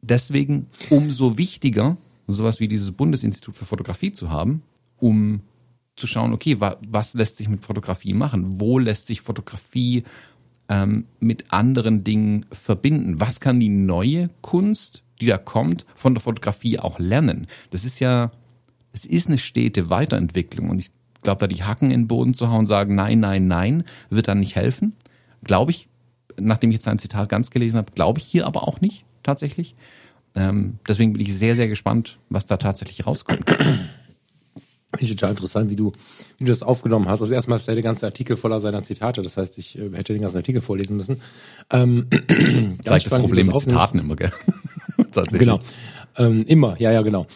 Deswegen umso wichtiger, sowas wie dieses Bundesinstitut für Fotografie zu haben, um zu schauen, okay, wa was lässt sich mit Fotografie machen? Wo lässt sich Fotografie ähm, mit anderen Dingen verbinden? Was kann die neue Kunst, die da kommt, von der Fotografie auch lernen? Das ist ja, es ist eine stete Weiterentwicklung und ich glaube, da die Hacken in den Boden zu hauen, sagen nein, nein, nein, wird dann nicht helfen. Glaube ich, nachdem ich jetzt sein Zitat ganz gelesen habe, glaube ich hier aber auch nicht tatsächlich. Ähm, deswegen bin ich sehr, sehr gespannt, was da tatsächlich rauskommt. Finde ich total interessant, wie du, wie du das aufgenommen hast. Also erstmal ist der ganze Artikel voller seiner Zitate. Das heißt, ich äh, hätte den ganzen Artikel vorlesen müssen. Ähm, Zeigt das Problem mit Zitaten immer, gell? genau. Ähm, immer, ja, ja, genau.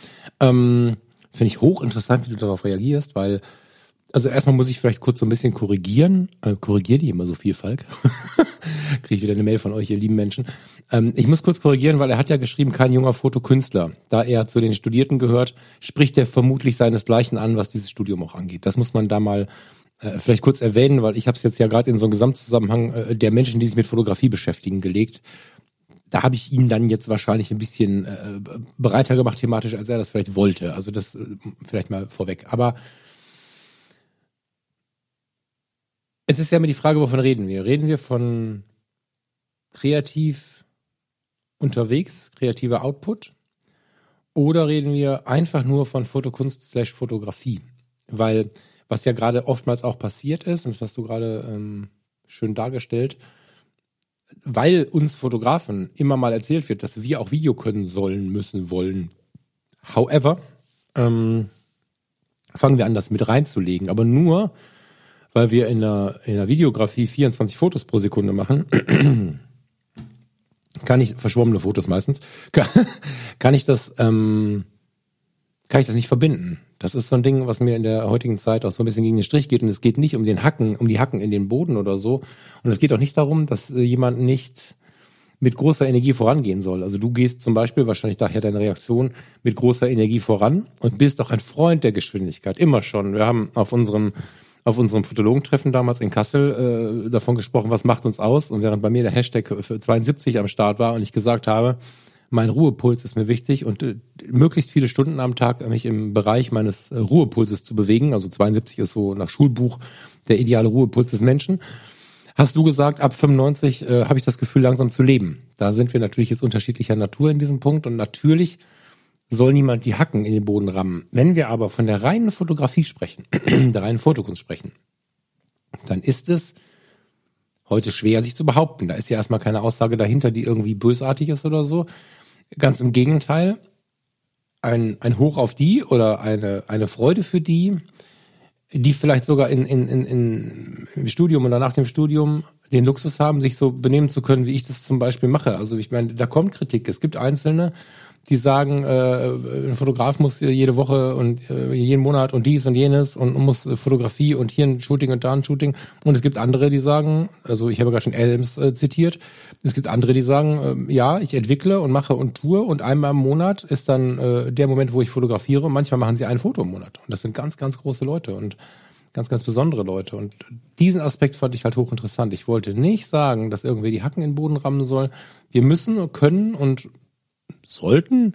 Ähm, Finde ich hochinteressant, wie du darauf reagierst, weil also erstmal muss ich vielleicht kurz so ein bisschen korrigieren. Äh, korrigier die immer so viel, Falk. Kriege ich wieder eine Mail von euch, ihr lieben Menschen. Ähm, ich muss kurz korrigieren, weil er hat ja geschrieben, kein junger Fotokünstler. Da er zu den Studierten gehört, spricht er vermutlich seinesgleichen an, was dieses Studium auch angeht. Das muss man da mal äh, vielleicht kurz erwähnen, weil ich habe es jetzt ja gerade in so einem Gesamtzusammenhang äh, der Menschen, die sich mit Fotografie beschäftigen, gelegt. Da habe ich ihn dann jetzt wahrscheinlich ein bisschen äh, breiter gemacht thematisch, als er das vielleicht wollte. Also das äh, vielleicht mal vorweg. Aber Es ist ja immer die Frage, wovon reden wir? Reden wir von kreativ unterwegs, kreativer Output? Oder reden wir einfach nur von Fotokunst slash Fotografie? Weil, was ja gerade oftmals auch passiert ist, und das hast du gerade ähm, schön dargestellt, weil uns Fotografen immer mal erzählt wird, dass wir auch Video können sollen, müssen, wollen. However, ähm, fangen wir an, das mit reinzulegen, aber nur, weil wir in der, in der Videografie 24 Fotos pro Sekunde machen, kann ich, verschwommene Fotos meistens, kann, kann ich das, ähm, kann ich das nicht verbinden. Das ist so ein Ding, was mir in der heutigen Zeit auch so ein bisschen gegen den Strich geht. Und es geht nicht um den Hacken, um die Hacken in den Boden oder so. Und es geht auch nicht darum, dass äh, jemand nicht mit großer Energie vorangehen soll. Also du gehst zum Beispiel, wahrscheinlich daher deine Reaktion, mit großer Energie voran und bist auch ein Freund der Geschwindigkeit. Immer schon. Wir haben auf unserem auf unserem Fotologentreffen damals in Kassel äh, davon gesprochen, was macht uns aus. Und während bei mir der Hashtag 72 am Start war und ich gesagt habe, mein Ruhepuls ist mir wichtig und äh, möglichst viele Stunden am Tag mich im Bereich meines äh, Ruhepulses zu bewegen. Also 72 ist so nach Schulbuch der ideale Ruhepuls des Menschen. Hast du gesagt, ab 95 äh, habe ich das Gefühl, langsam zu leben. Da sind wir natürlich jetzt unterschiedlicher Natur in diesem Punkt und natürlich soll niemand die Hacken in den Boden rammen. Wenn wir aber von der reinen Fotografie sprechen, der reinen Fotokunst sprechen, dann ist es heute schwer, sich zu behaupten. Da ist ja erstmal keine Aussage dahinter, die irgendwie bösartig ist oder so. Ganz im Gegenteil, ein, ein Hoch auf die oder eine, eine Freude für die, die vielleicht sogar in, in, in, in, im Studium oder nach dem Studium den Luxus haben, sich so benehmen zu können, wie ich das zum Beispiel mache. Also ich meine, da kommt Kritik. Es gibt Einzelne, die sagen, äh, ein Fotograf muss jede Woche und äh, jeden Monat und dies und jenes und, muss Fotografie und hier ein Shooting und da ein Shooting. Und es gibt andere, die sagen, also ich habe gerade schon Adams äh, zitiert, es gibt andere, die sagen, äh, ja, ich entwickle und mache und tue und einmal im Monat ist dann äh, der Moment, wo ich fotografiere und manchmal machen sie ein Foto im Monat. Und das sind ganz, ganz große Leute und ganz, ganz besondere Leute. Und diesen Aspekt fand ich halt hochinteressant. Ich wollte nicht sagen, dass irgendwie die Hacken in den Boden rammen soll. Wir müssen, können und sollten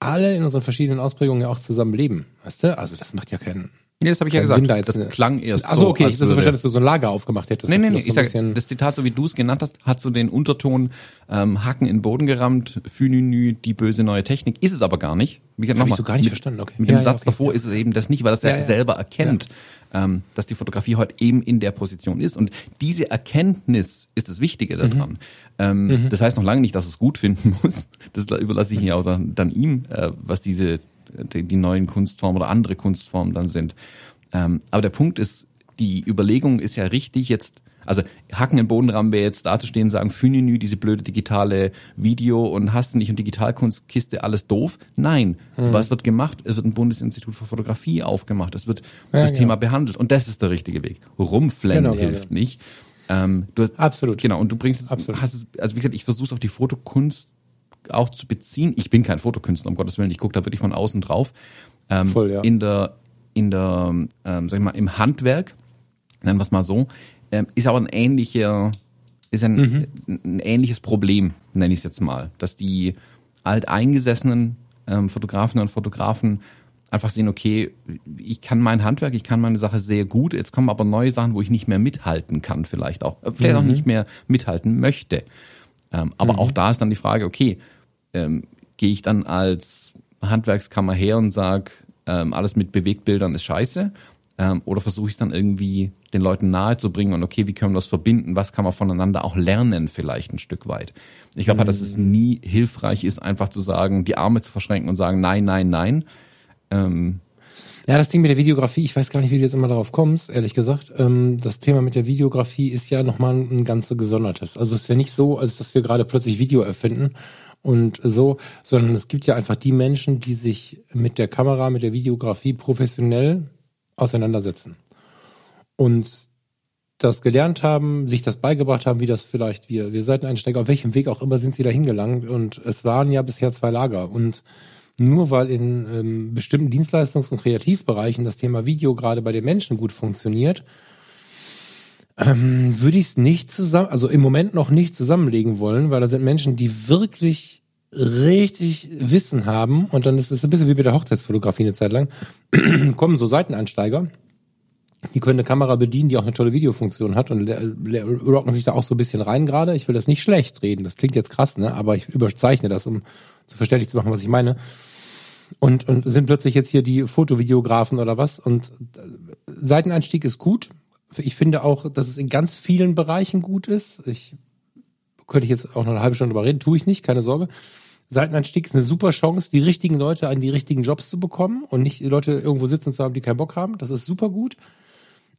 alle in unseren verschiedenen Ausprägungen ja auch zusammen leben. Weißt du? Also das macht ja keinen. Nee, das habe ich ja gesagt. Sinn da das eine- klang erst Achso, so. okay, als ich so würde- verstanden, dass du so ein Lager aufgemacht hättest. Nee, nee, nee, das ich so ein sag, das Zitat, so wie du es genannt hast, hat so den Unterton ähm, Hacken in den Boden gerammt, Fününü, die böse neue Technik. Ist es aber gar nicht. Wie gesagt, ich nochmal, so gar nicht mit, verstanden, okay. Mit Ja, dem ja, Satz okay, davor ja. ist es eben das nicht, weil das ja, selber erkennt, ähm, dass die Fotografie heute eben in der Position ist. Und diese Erkenntnis ist das Wichtige Mhm. Ähm, Das heißt noch lange nicht, dass es gut finden muss. Das überlasse ich ja auch dann, dann ihm, äh, was diese die, die neuen Kunstformen oder andere Kunstformen dann sind. Ähm, aber der Punkt ist, die Überlegung ist ja richtig jetzt, also Hacken im Bodenrahmen wäre jetzt dazustehen und sagen, Fünenü, diese blöde digitale Video und hast du nicht und Digitalkunstkiste, alles doof. Nein. Mhm. Was wird gemacht? Es wird ein Bundesinstitut für Fotografie aufgemacht. Es wird Ja, das genau. Thema behandelt. Und das ist der richtige Weg. Rumflennen genau, hilft genau. nicht. Ähm, du, Absolut. Genau. Und du bringst Absolut. hast es, also wie gesagt, ich versuche auf die Fotokunst auch zu beziehen. Ich bin kein Fotokünstler, um Gottes Willen. Ich gucke da wirklich von außen drauf. Ähm, Voll, ja. In der, in der, ähm, sag ich mal, im Handwerk, nennen wir es mal so, ähm, ist aber ein ähnlicher, ist ein, Mhm. ein ähnliches Problem, nenne ich es jetzt mal, dass die alteingesessenen ähm, Fotografinnen und Fotografen einfach sehen, okay, ich kann mein Handwerk, ich kann meine Sache sehr gut, jetzt kommen aber neue Sachen, wo ich nicht mehr mithalten kann, vielleicht auch, äh, vielleicht auch nicht mehr mithalten möchte. Ähm, aber auch da ist dann die Frage, okay, ähm, gehe ich dann als Handwerkskammer her und sage, ähm, alles mit Bewegtbildern ist scheiße? Ähm, oder versuche ich es dann irgendwie den Leuten nahe zu bringen und okay, wie können wir das verbinden? Was kann man voneinander auch lernen vielleicht ein Stück weit? Ich glaube halt, dass es nie hilfreich ist, einfach zu sagen, die Arme zu verschränken und sagen, nein, nein, nein. Ähm, Ja, das Ding mit der Videografie, ich weiß gar nicht, wie du jetzt immer darauf kommst, ehrlich gesagt. Ähm, das Thema mit der Videografie ist ja nochmal ein, ganz gesondertes. Also es ist ja nicht so, als dass wir gerade plötzlich Video erfinden und so, sondern es gibt ja einfach die Menschen, die sich mit der Kamera, mit der Videografie professionell auseinandersetzen. Und das gelernt haben, sich das beigebracht haben, wie das vielleicht wir, wir Seiteneinsteiger, auf welchem Weg auch immer sind sie da hingelangt. Und es waren ja bisher zwei Lager. Und nur weil in ähm, bestimmten Dienstleistungs- und Kreativbereichen das Thema Video gerade bei den Menschen gut funktioniert, ähm, würde ich es nicht zusammen, also im Moment noch nicht zusammenlegen wollen, weil da sind Menschen, die wirklich richtig Wissen haben und dann ist es ein bisschen wie bei der Hochzeitsfotografie eine Zeit lang, kommen so Seiteneinsteiger, die können eine Kamera bedienen, die auch eine tolle Videofunktion hat und rocken sich da auch so ein bisschen rein gerade. Ich will das nicht schlecht reden, das klingt jetzt krass, ne? aber ich überzeichne das, um so verständlich zu machen, was ich meine. Und, und sind plötzlich jetzt hier die Fotovideografen oder was. Und äh, Seiteneinstieg ist gut. Ich finde auch, dass es in ganz vielen Bereichen gut ist. Ich könnte ich jetzt auch noch eine halbe Stunde darüber reden, tue ich nicht, keine Sorge. Seiteneinstieg ist eine super Chance, die richtigen Leute an die richtigen Jobs zu bekommen und nicht Leute irgendwo sitzen zu haben, die keinen Bock haben. Das ist super gut.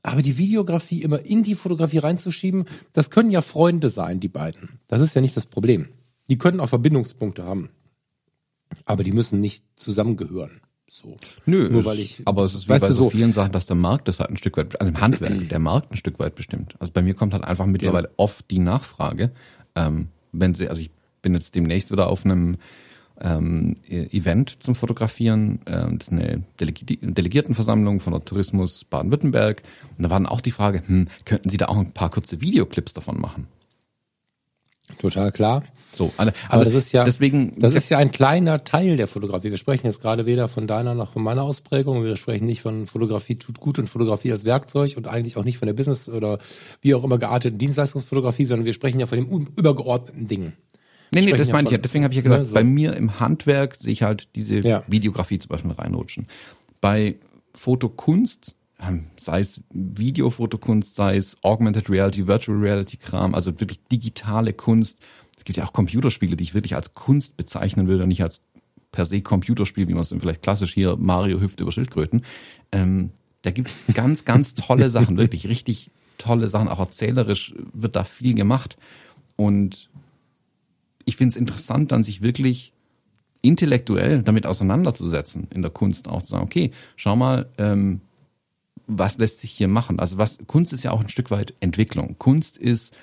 Aber die Videografie immer in die Fotografie reinzuschieben, das können ja Freunde sein, die beiden. Das ist ja nicht das Problem. Die können auch Verbindungspunkte haben. Aber die müssen nicht zusammengehören. So. Nö, Nur weil ich, aber es ist wie bei so so- vielen Sachen, dass der Markt das halt ein Stück weit, also im Handwerk, der Markt ein Stück weit bestimmt. Also bei mir kommt halt einfach mittlerweile oft die Nachfrage, ähm, wenn sie, also ich bin jetzt demnächst wieder auf einem ähm, E- Event zum Fotografieren. Ähm, das ist eine Delegi Delegiertenversammlung von der Tourismus Baden-Württemberg. Und da war dann auch die Frage, hm, könnten Sie da auch ein paar kurze Videoclips davon machen? Total klar. So, also, Aber das ist ja, deswegen, das ist ja ein kleiner Teil der Fotografie. Wir sprechen jetzt gerade weder von deiner noch von meiner Ausprägung. Wir sprechen nicht von Fotografie tut gut und Fotografie als Werkzeug und eigentlich auch nicht von der Business oder wie auch immer gearteten Dienstleistungsfotografie, sondern wir sprechen ja von dem übergeordneten Ding. Nee, nee, das ja meine ich ja. Deswegen habe ich ja gesagt, ne, so. bei mir im Handwerk sehe ich halt diese Ja. Videografie zum Beispiel reinrutschen. Bei Fotokunst, ähm, sei es Videofotokunst, sei es Augmented Reality, Virtual Reality Kram, also wirklich digitale Kunst. Es gibt ja auch Computerspiele, die ich wirklich als Kunst bezeichnen würde, und nicht als per se Computerspiel, wie man es vielleicht klassisch hier Mario hüpft über Schildkröten. Ähm, da gibt's ganz, ganz tolle Sachen, wirklich richtig tolle Sachen. Auch erzählerisch wird da viel gemacht. Und ich finde es interessant, dann sich wirklich intellektuell damit auseinanderzusetzen in der Kunst auch zu sagen, okay, schau mal, ähm, was lässt sich hier machen? Also was Kunst ist ja auch ein Stück weit Entwicklung. Kunst ist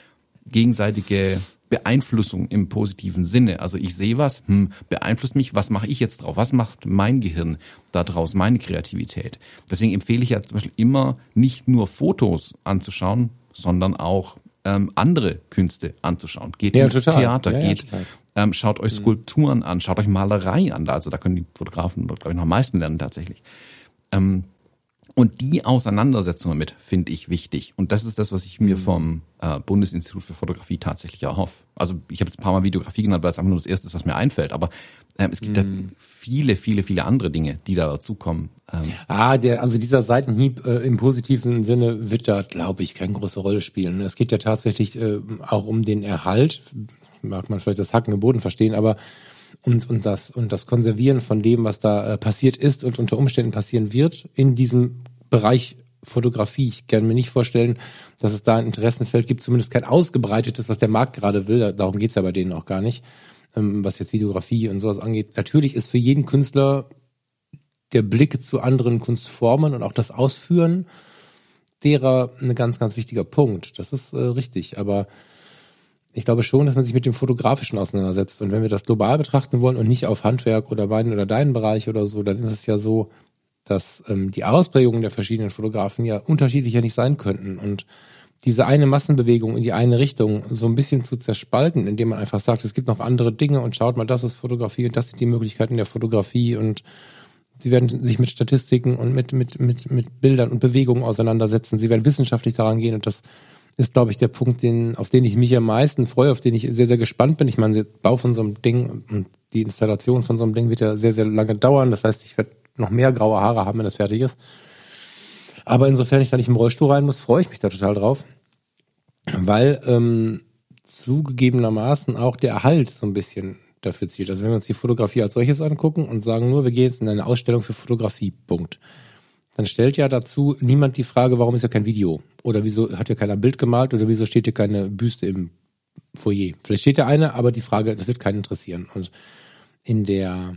gegenseitige Beeinflussung im positiven Sinne. Also ich sehe was, hm, beeinflusst mich, was mache ich jetzt drauf? Was macht mein Gehirn da draus, meine Kreativität? Deswegen empfehle ich ja zum Beispiel immer nicht nur Fotos anzuschauen, sondern auch ähm, andere Künste anzuschauen. Geht Ja, ins total. Theater, Ja, ja, geht total. Ähm, schaut euch Skulpturen an, schaut euch Malerei an. Also da können die Fotografen, glaube ich, noch am meisten lernen tatsächlich. Ähm, und die Auseinandersetzung damit finde ich wichtig. Und das ist das, was ich mir vom äh, Bundesinstitut für Fotografie tatsächlich erhoffe. Also ich habe jetzt ein paar Mal Videografie genannt, weil es einfach nur das Erste ist, was mir einfällt. Aber ähm, es gibt ja viele, viele, viele andere Dinge, die da dazukommen. Ähm, Ah, der, also dieser Seitenhieb äh, im positiven Sinne wird da, glaube ich, keine große Rolle spielen. Es geht ja tatsächlich äh, auch um den Erhalt, mag man vielleicht das Hacken im Boden verstehen, aber und, und, das, und das Konservieren von dem, was da äh, passiert ist und unter Umständen passieren wird in diesem Bereich Fotografie. Ich kann mir nicht vorstellen, dass es da ein Interessenfeld gibt, zumindest kein ausgebreitetes, was der Markt gerade will. Da- Darum geht's ja bei denen auch gar nicht, ähm, was jetzt Videografie und sowas angeht. Natürlich ist für jeden Künstler der Blick zu anderen Kunstformen und auch das Ausführen derer ein ganz, ganz wichtiger Punkt. Das ist äh, richtig. Aber ich glaube schon, dass man sich mit dem Fotografischen auseinandersetzt. Und wenn wir das global betrachten wollen und nicht auf Handwerk oder meinen oder deinen Bereich oder so, dann ist es ja so, dass ähm, die Ausprägungen der verschiedenen Fotografen ja unterschiedlicher nicht sein könnten. Und diese eine Massenbewegung in die eine Richtung so ein bisschen zu zerspalten, indem man einfach sagt, es gibt noch andere Dinge und schaut mal, das ist Fotografie und das sind die Möglichkeiten der Fotografie und Sie werden sich mit Statistiken und mit, mit, mit, mit Bildern und Bewegungen auseinandersetzen. Sie werden wissenschaftlich daran gehen und das ist, glaube ich, der Punkt, den, auf den ich mich am meisten freue, auf den ich sehr, sehr gespannt bin. Ich meine, der Bau von so einem Ding und die Installation von so einem Ding wird ja sehr, sehr lange dauern. Das heißt, ich werde noch mehr graue Haare haben, wenn das fertig ist. Aber insofern ich da nicht im Rollstuhl rein muss, freue ich mich da total drauf. Weil ähm, zugegebenermaßen auch der Erhalt so ein bisschen dafür zielt. Also wenn wir uns die Fotografie als solches angucken und sagen nur, wir gehen jetzt in eine Ausstellung für Fotografie, Punkt. Dann stellt ja dazu niemand die Frage, warum ist ja kein Video? Oder wieso hat ja keiner ein Bild gemalt? Oder wieso steht hier keine Büste im Foyer? Vielleicht steht ja eine, aber die Frage, das wird keinen interessieren. Und in der,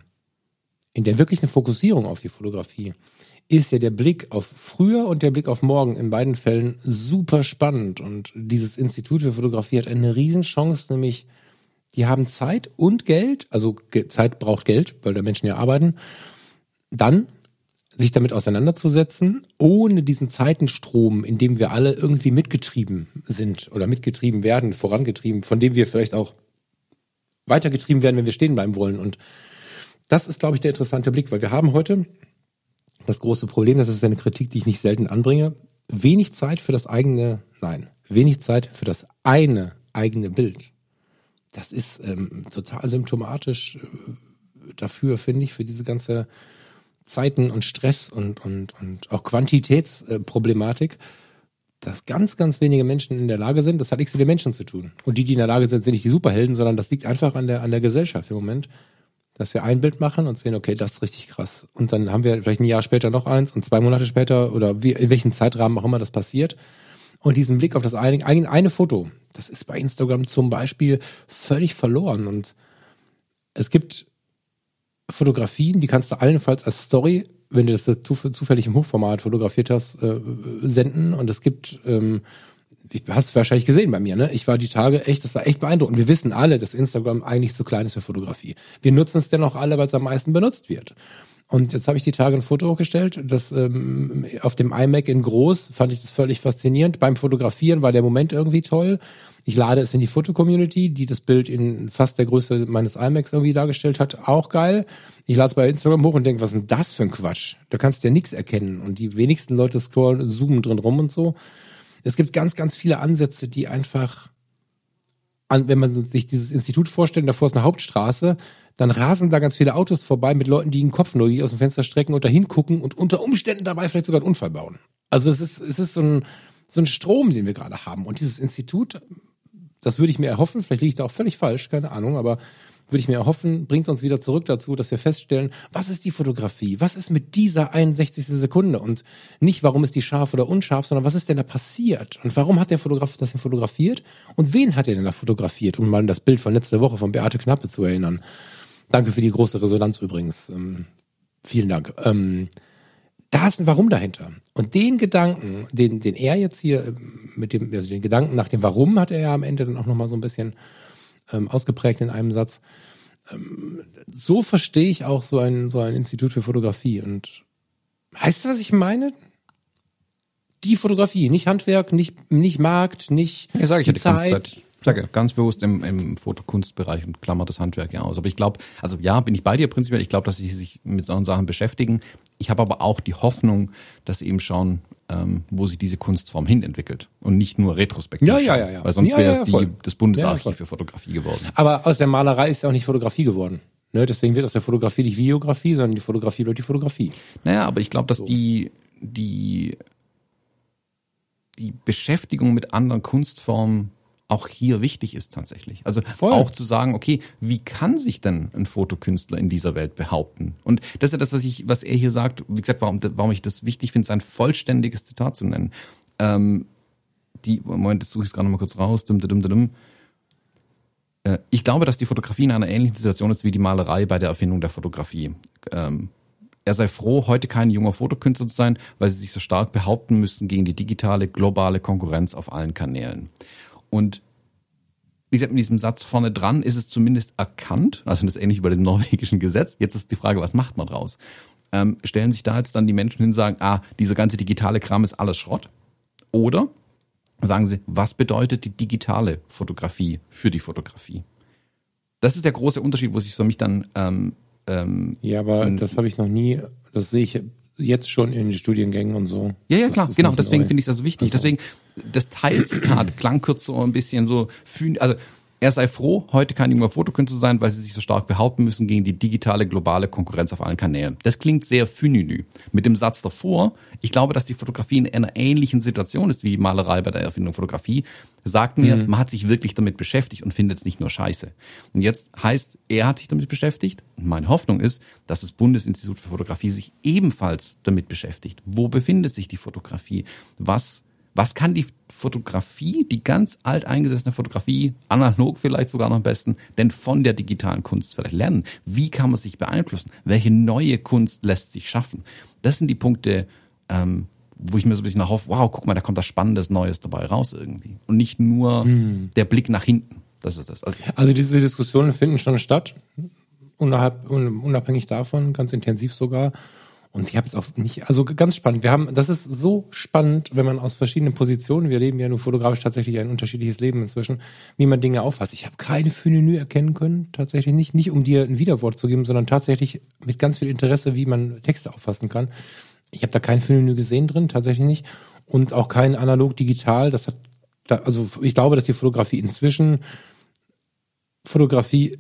in der wirklichen Fokussierung auf die Fotografie ist ja der Blick auf früher und der Blick auf morgen in beiden Fällen super spannend. Und dieses Institut für Fotografie hat eine Riesenchance, nämlich die haben Zeit und Geld, also Zeit braucht Geld, weil da Menschen ja arbeiten, dann sich damit auseinanderzusetzen, ohne diesen Zeitenstrom, in dem wir alle irgendwie mitgetrieben sind oder mitgetrieben werden, vorangetrieben, von dem wir vielleicht auch weitergetrieben werden, wenn wir stehen bleiben wollen. Und das ist, glaube ich, der interessante Blick, weil wir haben heute das große Problem, das ist eine Kritik, die ich nicht selten anbringe, wenig Zeit für das eigene, nein, wenig Zeit für das eine eigene Bild. Das ist ähm, total symptomatisch äh, dafür, finde ich, für diese ganze Zeiten und Stress und, und, und auch Quantitätsproblematik, dass ganz, ganz wenige Menschen in der Lage sind, das hat nichts mit den Menschen zu tun. Und die, die in der Lage sind, sind nicht die Superhelden, sondern das liegt einfach an der, an der Gesellschaft im Moment, dass wir ein Bild machen und sehen, okay, das ist richtig krass. Und dann haben wir vielleicht ein Jahr später noch eins und zwei Monate später oder wie, in welchem Zeitrahmen auch immer das passiert. Und diesen Blick auf das eine, ein, eine Foto, das ist bei Instagram zum Beispiel völlig verloren. Und es gibt Fotografien, die kannst du allenfalls als Story, wenn du das zuf- zufällig im Hochformat fotografiert hast, äh, senden. Und es gibt, ähm, ich hast es wahrscheinlich gesehen bei mir, ne? Ich war die Tage echt, das war echt beeindruckend. Wir wissen alle, dass Instagram eigentlich zu klein ist für Fotografie. Wir nutzen es dennoch alle, weil es am meisten benutzt wird. Und jetzt habe ich die Tage ein Foto hochgestellt, das ähm, auf dem iMac in groß, fand ich das völlig faszinierend. Beim Fotografieren war der Moment irgendwie toll. Ich lade es in die Foto-Community, die das Bild in fast der Größe meines iMacs irgendwie dargestellt hat. Auch geil. Ich lade es bei Instagram hoch und denke, was ist denn das für ein Quatsch? Da kannst du ja nichts erkennen. Und die wenigsten Leute scrollen, zoomen drin rum und so. Es gibt ganz, ganz viele Ansätze, die einfach an, wenn man sich dieses Institut vorstellt, davor ist eine Hauptstraße, dann rasen da ganz viele Autos vorbei mit Leuten, die den Kopf nur aus dem Fenster strecken und da hingucken und unter Umständen dabei vielleicht sogar einen Unfall bauen. Also es ist, es ist so ein, so ein Strom, den wir gerade haben. Und dieses Institut, das würde ich mir erhoffen, vielleicht liege ich da auch völlig falsch, keine Ahnung, aber würde ich mir erhoffen, bringt uns wieder zurück dazu, dass wir feststellen, was ist die Fotografie? Was ist mit dieser 61. Sekunde? Und nicht, warum ist die scharf oder unscharf, sondern was ist denn da passiert? Und warum hat der Fotograf das denn fotografiert? Und wen hat er denn da fotografiert? Um mal an das Bild von letzter Woche von Beate Knappe zu erinnern. Danke für die große Resonanz übrigens. Ähm, vielen Dank. Ähm, da ist ein Warum dahinter. Und den Gedanken, den, den er jetzt hier ähm, mit dem, also den Gedanken nach dem Warum hat er ja am Ende dann auch nochmal so ein bisschen ähm, ausgeprägt in einem Satz. Ähm, so verstehe ich auch so ein, so ein Institut für Fotografie. Und weißt du, was ich meine? Die Fotografie, nicht Handwerk, nicht, nicht Markt, nicht Ja, sag ich ja die Zeit. Zeit. sage ganz bewusst im, im Fotokunstbereich und klammer das Handwerk ja aus. Aber ich glaube, also ja, bin ich bei dir prinzipiell. Ich glaube, dass sie sich mit solchen Sachen beschäftigen. Ich habe aber auch die Hoffnung, dass eben schauen, ähm, wo sich diese Kunstform hin entwickelt und nicht nur retrospektiv. Ja, ja, ja, ja. Weil sonst ja, wäre ja, es die, das Bundesarchiv Ja, für Fotografie geworden. Aber aus der Malerei ist ja auch nicht Fotografie geworden. Ne? Deswegen wird aus der Fotografie nicht Videografie, sondern die Fotografie bleibt die Fotografie. Naja, aber ich glaube, dass die, die, die Beschäftigung mit anderen Kunstformen auch hier wichtig ist tatsächlich. Also Voll. auch zu sagen, okay, wie kann sich denn ein Fotokünstler in dieser Welt behaupten? Und das ist ja das, was ich, was er hier sagt. Wie gesagt, warum, warum ich das wichtig finde, sein vollständiges Zitat zu nennen. Ähm, die, Moment, jetzt suche ich gerade noch mal kurz raus. Dum, dum, dum, dum. Äh, Ich glaube, dass die Fotografie in einer ähnlichen Situation ist wie die Malerei bei der Erfindung der Fotografie. Ähm, er sei froh, heute kein junger Fotokünstler zu sein, weil sie sich so stark behaupten müssten gegen die digitale, globale Konkurrenz auf allen Kanälen. Und wie gesagt, mit diesem Satz vorne dran ist es zumindest erkannt, also das ist ähnlich wie bei dem norwegischen Gesetz. Jetzt ist die Frage, was macht man draus? Ähm, stellen sich da jetzt dann die Menschen hin und sagen, ah, dieser ganze digitale Kram ist alles Schrott? Oder sagen sie, was bedeutet die digitale Fotografie für die Fotografie? Das ist der große Unterschied, wo sich für mich dann ähm, ähm, Ja, aber das habe ich noch nie, das sehe ich jetzt schon in den Studiengängen und so. Ja, ja, klar, genau. Deswegen finde ich das so wichtig. Also- Deswegen, das Teilzitat klang kurz so ein bisschen so, also er sei froh, heute kein junger Fotokünstler zu sein, weil sie sich so stark behaupten müssen gegen die digitale, globale Konkurrenz auf allen Kanälen. Das klingt sehr fününü. Mit dem Satz davor, ich glaube, dass die Fotografie in einer ähnlichen Situation ist wie die Malerei bei der Erfindung Fotografie, sagt mir, man hat sich wirklich damit beschäftigt und findet es nicht nur scheiße. Und jetzt heißt, er hat sich damit beschäftigt. Und meine Hoffnung ist, dass das Bundesinstitut für Fotografie sich ebenfalls damit beschäftigt. Wo befindet sich die Fotografie? Was was kann die Fotografie, die ganz alteingesessene Fotografie, analog vielleicht sogar noch am besten, denn von der digitalen Kunst vielleicht lernen? Wie kann man sich beeinflussen? Welche neue Kunst lässt sich schaffen? Das sind die Punkte, ähm, wo ich mir so ein bisschen erhoffe, wow, guck mal, da kommt was Spannendes Neues dabei raus irgendwie. Und nicht nur der Blick nach hinten. Das ist das. Also, Also diese Diskussionen finden schon statt, unab- un- unabhängig davon, ganz intensiv sogar. Und ich habe es auch nicht, also ganz spannend. Wir haben, das ist so spannend, wenn man aus verschiedenen Positionen, wir leben ja nur fotografisch tatsächlich ein unterschiedliches Leben inzwischen, wie man Dinge auffasst. Ich habe keine Phönenü erkennen können, tatsächlich nicht, nicht um dir ein Widerwort zu geben, sondern tatsächlich mit ganz viel Interesse, wie man Texte auffassen kann. Ich habe da kein Phönenü gesehen drin, tatsächlich nicht. Und auch kein analog-digital. Das hat, also ich glaube, dass die Fotografie inzwischen Fotografie,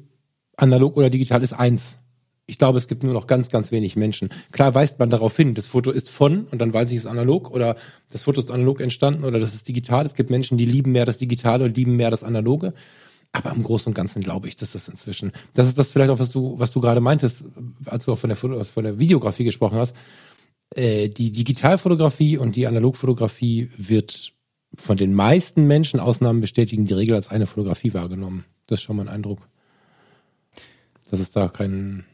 analog oder digital, ist eins. Ich glaube, es gibt nur noch ganz, ganz wenig Menschen. Klar weist man darauf hin, das Foto ist von und dann weiß ich, es ist analog oder das Foto ist analog entstanden oder das ist digital. Es gibt Menschen, die lieben mehr das Digitale und lieben mehr das Analoge. Aber im Großen und Ganzen glaube ich, dass das inzwischen, das ist das vielleicht auch, was du, was du gerade meintest, als du auch von der, Foto, von der Videografie gesprochen hast. Äh, die Digitalfotografie und die Analogfotografie wird von den meisten Menschen, Ausnahmen bestätigen, die Regel als eine Fotografie wahrgenommen. Das ist schon mein Eindruck. Dass es da keinen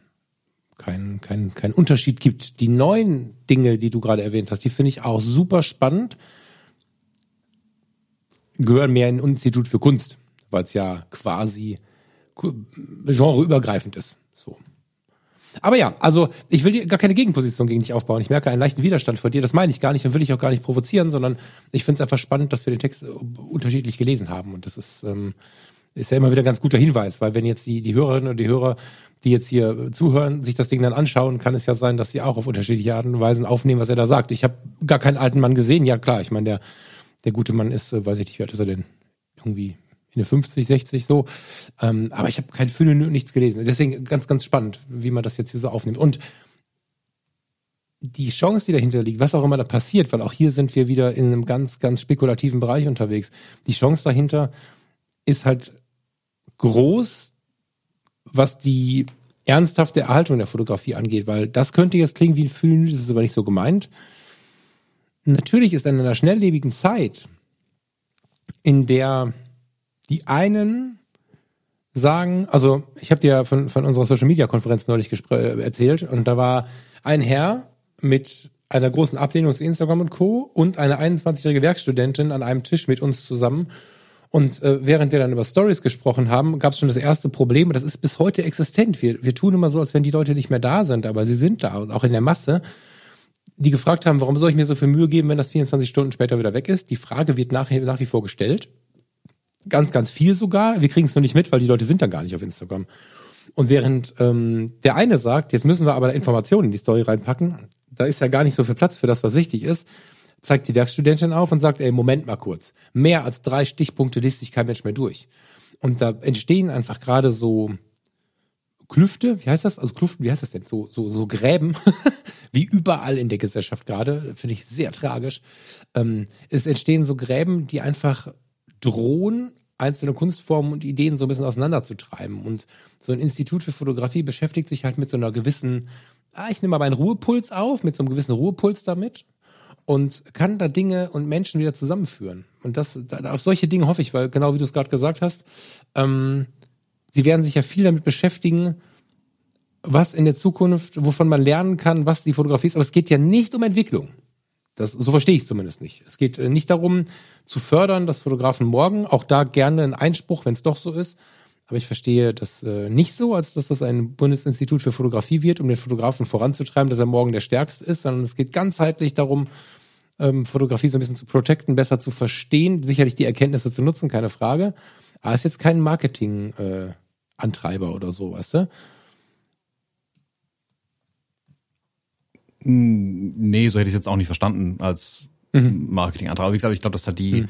kein, kein, kein Unterschied gibt. Die neuen Dinge, die du gerade erwähnt hast, die finde ich auch super spannend. Gehören mehr in ein Institut für Kunst, weil es ja quasi genreübergreifend ist. So. Aber ja, also ich will dir gar keine Gegenposition gegen dich aufbauen. Ich merke einen leichten Widerstand vor dir. Das meine ich gar nicht und will ich auch gar nicht provozieren, sondern ich finde es einfach spannend, dass wir den Text unterschiedlich gelesen haben. Und das ist, ähm, ist ja immer wieder ein ganz guter Hinweis, weil wenn jetzt die, die Hörerinnen und die Hörer, die jetzt hier zuhören, sich das Ding dann anschauen, kann es ja sein, dass sie auch auf unterschiedliche Arten und Weisen aufnehmen, was er da sagt. Ich habe gar keinen alten Mann gesehen. Ja klar, ich meine, der, der gute Mann ist, äh, weiß ich nicht, wie alt ist er denn? Irgendwie in der 50, 60 so. Ähm, aber ich habe kein Fühlen, nichts gelesen. Deswegen ganz, ganz spannend, wie man das jetzt hier so aufnimmt. Und die Chance, die dahinter liegt, was auch immer da passiert, weil auch hier sind wir wieder in einem ganz, ganz spekulativen Bereich unterwegs. Die Chance dahinter ist halt groß, was die ernsthafte Erhaltung der Fotografie angeht, weil das könnte jetzt klingen wie ein Fühlen, das ist aber nicht so gemeint. Natürlich ist in einer schnelllebigen Zeit, in der die einen sagen, also ich habe dir von, von unserer Social Media Konferenz neulich äh, erzählt und da war ein Herr mit einer großen Ablehnung zu Instagram und Co. und eine 21-jährige Werkstudentin an einem Tisch mit uns zusammen. Und äh, während wir dann über Stories gesprochen haben, gab es schon das erste Problem. Das ist bis heute existent. Wir, wir tun immer so, als wenn die Leute nicht mehr da sind, aber sie sind da und auch in der Masse. Die gefragt haben, warum soll ich mir so viel Mühe geben, wenn das 24 Stunden später wieder weg ist? Die Frage wird nach, nach wie vor gestellt. Ganz, ganz viel sogar. Wir kriegen es nur nicht mit, weil die Leute sind dann gar nicht auf Instagram. Und während ähm, der eine sagt, jetzt müssen wir aber Informationen in die Story reinpacken, da ist ja gar nicht so viel Platz für das, was wichtig ist, zeigt die Werkstudentin auf und sagt, ey, Moment mal kurz, mehr als drei Stichpunkte liest sich kein Mensch mehr durch. Und da entstehen einfach gerade so Klüfte, wie heißt das? Also Klüften, wie heißt das denn? So, so, so Gräben, wie überall in der Gesellschaft gerade, finde ich sehr tragisch. Ähm, es entstehen so Gräben, die einfach drohen, einzelne Kunstformen und Ideen so ein bisschen auseinanderzutreiben. Und so ein Institut für Fotografie beschäftigt sich halt mit so einer gewissen, ah, ich nehme mal meinen Ruhepuls auf, mit so einem gewissen Ruhepuls damit und kann da Dinge und Menschen wieder zusammenführen. Und das, da, auf solche Dinge hoffe ich, weil genau wie du es gerade gesagt hast, ähm, sie werden sich ja viel damit beschäftigen, was in der Zukunft, wovon man lernen kann, was die Fotografie ist. Aber es geht ja nicht um Entwicklung. Das, so verstehe ich es zumindest nicht. Es geht äh, nicht darum, zu fördern, dass Fotografen morgen, auch da gerne ein Einspruch, wenn es doch so ist. Aber ich verstehe das äh, nicht so, als dass das ein Bundesinstitut für Fotografie wird, um den Fotografen voranzutreiben, dass er morgen der Stärkste ist, sondern es geht ganzheitlich darum, ähm, Fotografie so ein bisschen zu protecten, besser zu verstehen, sicherlich die Erkenntnisse zu nutzen, keine Frage. Aber ist jetzt kein Marketing-Antreiber äh, oder so, weißt du? Hm, nee, so hätte ich es jetzt auch nicht verstanden als mhm. Marketingantrag. Aber wie gesagt, ich glaube, dass halt die, mhm.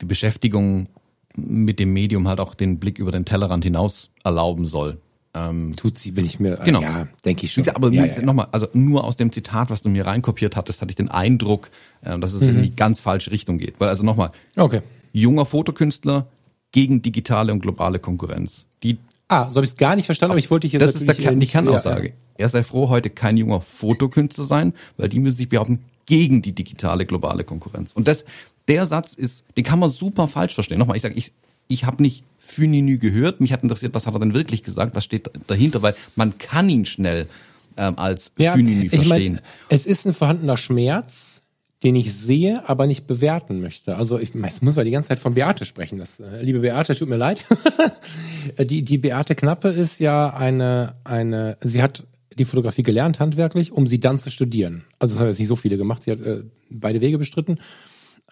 die Beschäftigung mit dem Medium halt auch den Blick über den Tellerrand hinaus erlauben soll. Ähm, Tut sie, bin ich mir, genau. ja, denke ich schon. Aber ja, ja, ja. nochmal, also nur aus dem Zitat, was du mir reinkopiert hattest, hatte ich den Eindruck, äh, dass es mhm. in die ganz falsche Richtung geht. Weil also nochmal, okay. junger Fotokünstler gegen digitale und globale Konkurrenz. Die Ah, so habe ich es gar nicht verstanden, aber ich wollte dich jetzt Das ist der, die äh, Kernaussage. Ja, er sei froh, heute kein junger Fotokünstler sein, weil die müssen sich behaupten gegen die digitale globale Konkurrenz. Und das, der Satz ist, den kann man super falsch verstehen. Nochmal, ich sage, ich, ich habe nicht Fünini gehört, mich hat interessiert, was hat er denn wirklich gesagt, was steht dahinter, weil man kann ihn schnell ähm, als ja, Fünini verstehen. Mein, es ist ein vorhandener Schmerz, den ich sehe, aber nicht bewerten möchte. Also ich jetzt muss man die ganze Zeit von Beate sprechen. Das, äh, liebe Beate, tut mir leid. die, die Beate Knappe ist ja eine, eine, sie hat die Fotografie gelernt handwerklich, um sie dann zu studieren. Also das haben jetzt nicht so viele gemacht. Sie hat äh, beide Wege bestritten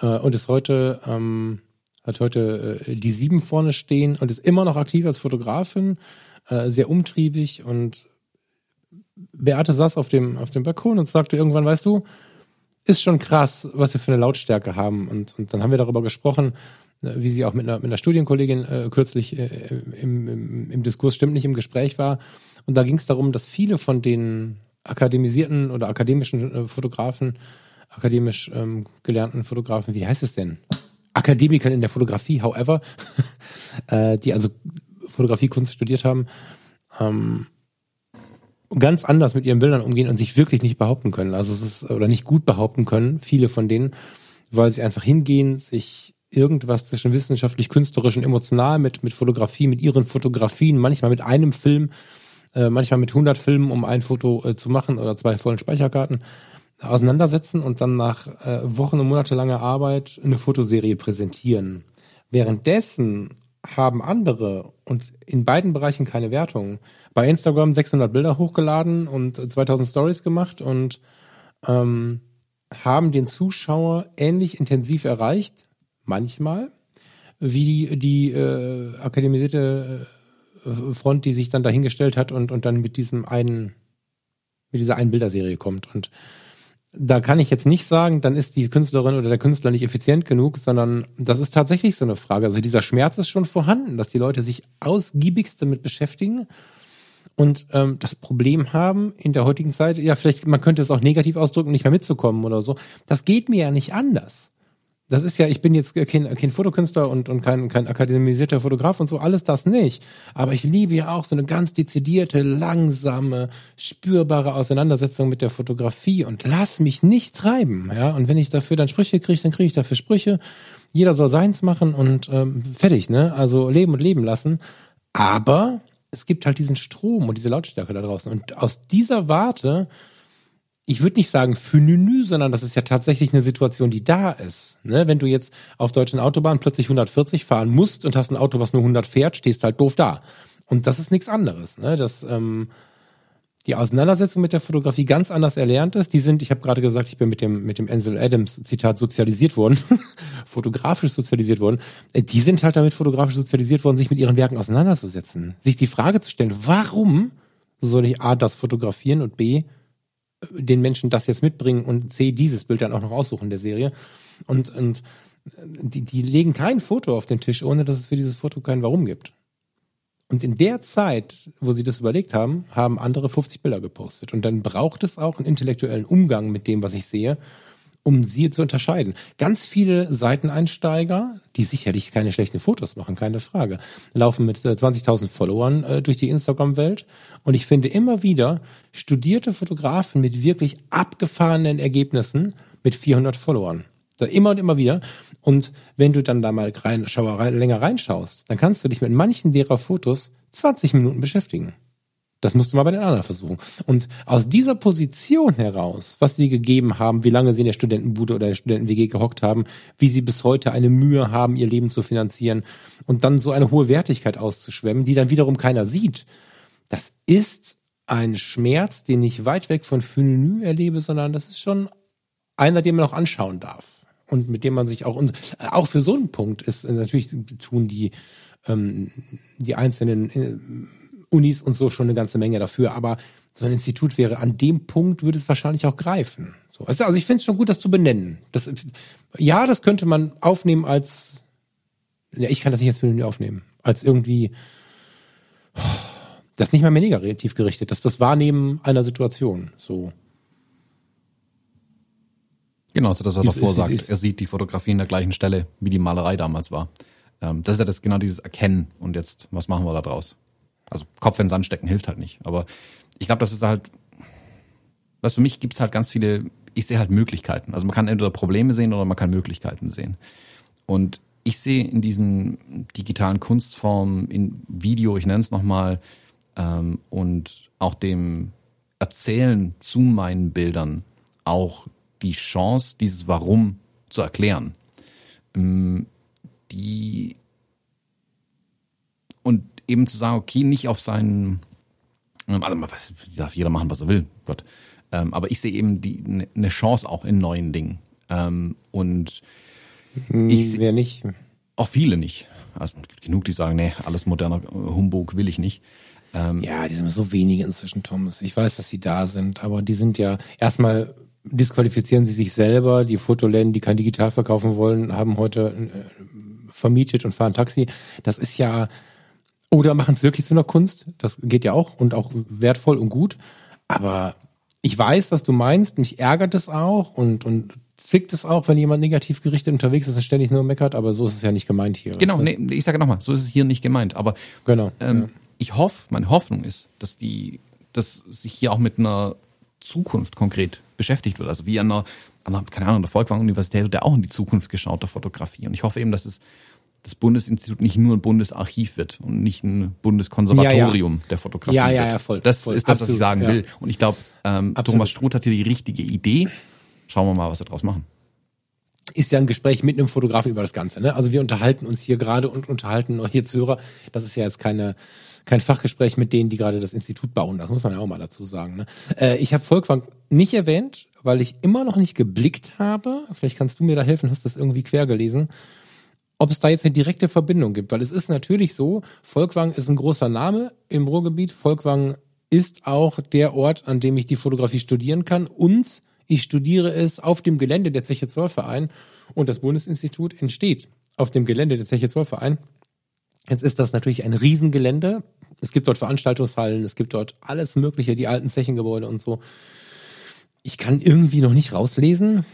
äh, und ist heute ähm, hat heute äh, die sieben vorne stehen und ist immer noch aktiv als Fotografin, äh, sehr umtriebig und Beate saß auf dem auf dem Balkon und sagte irgendwann, weißt du, ist schon krass, was wir für eine Lautstärke haben. Und, und dann haben wir darüber gesprochen, äh, wie sie auch mit einer, mit einer Studienkollegin äh, kürzlich äh, im, im, im Diskurs stimmt nicht im Gespräch war. Und da ging es darum, dass viele von den akademisierten oder akademischen äh, Fotografen, akademisch ähm, gelernten Fotografen, wie heißt es denn? Akademikern in der Fotografie, however, äh, die also Fotografiekunst studiert haben, ähm, ganz anders mit ihren Bildern umgehen und sich wirklich nicht behaupten können. Also es ist, oder nicht gut behaupten können, viele von denen, weil sie einfach hingehen, sich irgendwas zwischen wissenschaftlich, künstlerisch und emotional mit, mit Fotografie, mit ihren Fotografien, manchmal mit einem Film, äh, manchmal mit 100 Filmen, um ein Foto äh, zu machen oder zwei vollen Speicherkarten auseinandersetzen und dann nach äh, Wochen und monatelanger Arbeit eine Fotoserie präsentieren. Währenddessen haben andere und in beiden Bereichen keine Wertung bei Instagram 600 Bilder hochgeladen und 2000 Stories gemacht und ähm, haben den Zuschauer ähnlich intensiv erreicht, manchmal, wie die, die äh, akademisierte äh, Front, die sich dann dahingestellt hat und, und dann mit diesem einen, mit dieser einen Bilderserie kommt. Und da kann ich jetzt nicht sagen, dann ist die Künstlerin oder der Künstler nicht effizient genug, sondern das ist tatsächlich so eine Frage. Also dieser Schmerz ist schon vorhanden, dass die Leute sich ausgiebigst damit beschäftigen und ähm, das Problem haben in der heutigen Zeit, ja, vielleicht, man könnte es auch negativ ausdrücken, nicht mehr mitzukommen oder so. Das geht mir ja nicht anders. Das ist ja, ich bin jetzt kein, kein Fotokünstler und, und kein, kein akademisierter Fotograf und so, alles das nicht. Aber ich liebe ja auch so eine ganz dezidierte, langsame, spürbare Auseinandersetzung mit der Fotografie und lass mich nicht treiben. Ja, und wenn ich dafür dann Sprüche kriege, dann kriege ich dafür Sprüche. Jeder soll seins machen und ähm, fertig, ne? Also leben und leben lassen. Aber es gibt halt diesen Strom und diese Lautstärke da draußen. Und aus dieser Warte, ich würde nicht sagen Fününü, sondern das ist ja tatsächlich eine Situation, die da ist. Ne? Wenn du jetzt auf deutschen Autobahnen plötzlich 140 fahren musst und hast ein Auto, was nur 100 fährt, stehst halt doof da. Und das ist nichts anderes. Ne? Das, ähm, die Auseinandersetzung mit der Fotografie ganz anders erlernt ist. Die sind, ich habe gerade gesagt, ich bin mit dem mit dem Ansel Adams Zitat sozialisiert worden, fotografisch sozialisiert worden. Äh, die sind halt damit fotografisch sozialisiert worden, sich mit ihren Werken auseinanderzusetzen, sich die Frage zu stellen, warum soll ich a das fotografieren und b den Menschen das jetzt mitbringen und c dieses Bild dann auch noch aussuchen der Serie und und die, die legen kein Foto auf den Tisch, ohne dass es für dieses Foto kein Warum gibt. Und in der Zeit, wo sie das überlegt haben, haben andere 50 Bilder gepostet. Und dann braucht es auch einen intellektuellen Umgang mit dem, was ich sehe, um sie zu unterscheiden. Ganz viele Seiteneinsteiger, die sicherlich keine schlechten Fotos machen, keine Frage, laufen mit 20.000 äh, Followern äh, durch die Instagram-Welt. Und ich finde immer wieder studierte Fotografen mit wirklich abgefahrenen Ergebnissen mit 400 Followern. Immer und immer wieder. Und wenn du dann da mal rein, schau, rein, länger reinschaust, dann kannst du dich mit manchen derer Fotos 20 Minuten beschäftigen. Das musst du mal bei den anderen versuchen. Und aus dieser Position heraus, was sie gegeben haben, wie lange sie in der Studentenbude oder der Studenten-WG gehockt haben, wie sie bis heute eine Mühe haben, ihr Leben zu finanzieren und dann so eine hohe Wertigkeit auszuschwemmen, die dann wiederum keiner sieht, das ist ein Schmerz, den ich weit weg von Fünenü erlebe, sondern das ist schon einer, den man auch anschauen darf und mit dem man sich auch und auch für so einen Punkt ist äh, natürlich tun die ähm, die einzelnen äh, Unis und so schon eine ganze Menge dafür, aber so ein Institut wäre an dem Punkt würde es wahrscheinlich auch greifen. So, also, ich finde es schon gut, das zu benennen. Das, ja, das könnte man aufnehmen als ja, ich kann das nicht als Film aufnehmen, als irgendwie das nicht mal mehr negativ gerichtet, das ist das Wahrnehmen einer Situation. So. Genau, also das, was er davor sagt. Er sieht die Fotografie in der gleichen Stelle, wie die Malerei damals war. Ähm, das ist ja das genau dieses Erkennen und jetzt, was machen wir da draus? Also Kopf in den Sand stecken hilft halt nicht. Aber ich glaube, das ist halt, was für mich gibt's halt ganz viele, ich sehe halt Möglichkeiten. Also man kann entweder Probleme sehen oder man kann Möglichkeiten sehen. Und ich sehe in diesen digitalen Kunstformen, in Video, ich nenne es nochmal, ähm, und auch dem Erzählen zu meinen Bildern auch die Chance, dieses Warum zu erklären. Ähm, die und eben zu sagen, okay, nicht auf seinen, ähm, also darf jeder machen, was er will, Gott. Ähm, aber ich sehe eben die eine ne Chance auch in neuen Dingen. und hm, ich Wer nicht? Auch viele nicht. Also genug, die sagen, nee, alles moderner Humbug will ich nicht. ja, die sind so wenige inzwischen, Thomas. Ich weiß, dass sie da sind, aber die sind ja erstmal disqualifizieren sie sich selber. Die Fotoläden, die kein Digital verkaufen wollen, haben heute äh, vermietet und fahren Taxi. Das ist ja, oder machen es wirklich zu einer Kunst. Das geht ja auch und auch wertvoll und gut. Aber ich weiß, was du meinst. Mich ärgert es auch und, und zwickt es auch, wenn jemand negativ gerichtet unterwegs ist und ständig nur meckert. Aber so ist es ja nicht gemeint hier. Genau, nee, ich sage nochmal, so ist es hier nicht gemeint. Aber genau, ähm, ja. ich hoffe, meine Hoffnung ist, dass die, dass sich hier auch mit einer Zukunft konkret beschäftigt wird. Also wie an einer, an einer keine Ahnung, der Volkwang-Universität wird ja auch in die Zukunft geschaut der Fotografie. Und ich hoffe eben, dass es das Bundesinstitut nicht nur ein Bundesarchiv wird und nicht ein Bundeskonservatorium ja, ja. der Fotografie. Ja, ja, ja, voll. Das voll, ist das, absolut, was ich sagen ja. will. Und ich glaube, ähm, Thomas Struth hat hier die richtige Idee. Schauen wir mal, was wir draus machen. Ist ja ein Gespräch mit einem Fotografen über das Ganze. Ne? Also wir unterhalten uns hier gerade und unterhalten noch hier Zuhörer. Das ist ja jetzt keine kein Fachgespräch mit denen, die gerade das Institut bauen. Das muss man ja auch mal dazu sagen. Ne? Äh, ich habe Volkwang nicht erwähnt, weil ich immer noch nicht geblickt habe. Vielleicht kannst du mir da helfen, hast das irgendwie quer gelesen. Ob es da jetzt eine direkte Verbindung gibt, weil es ist natürlich so, Volkwang ist ein großer Name im Ruhrgebiet. Volkwang ist auch der Ort, an dem ich die Fotografie studieren kann und ich studiere es auf dem Gelände der Zeche Zollverein und das Bundesinstitut entsteht auf dem Gelände der Zeche Zollverein. Jetzt ist das natürlich ein Riesengelände. Es gibt dort Veranstaltungshallen, es gibt dort alles Mögliche, die alten Zechengebäude und so. Ich kann irgendwie noch nicht rauslesen,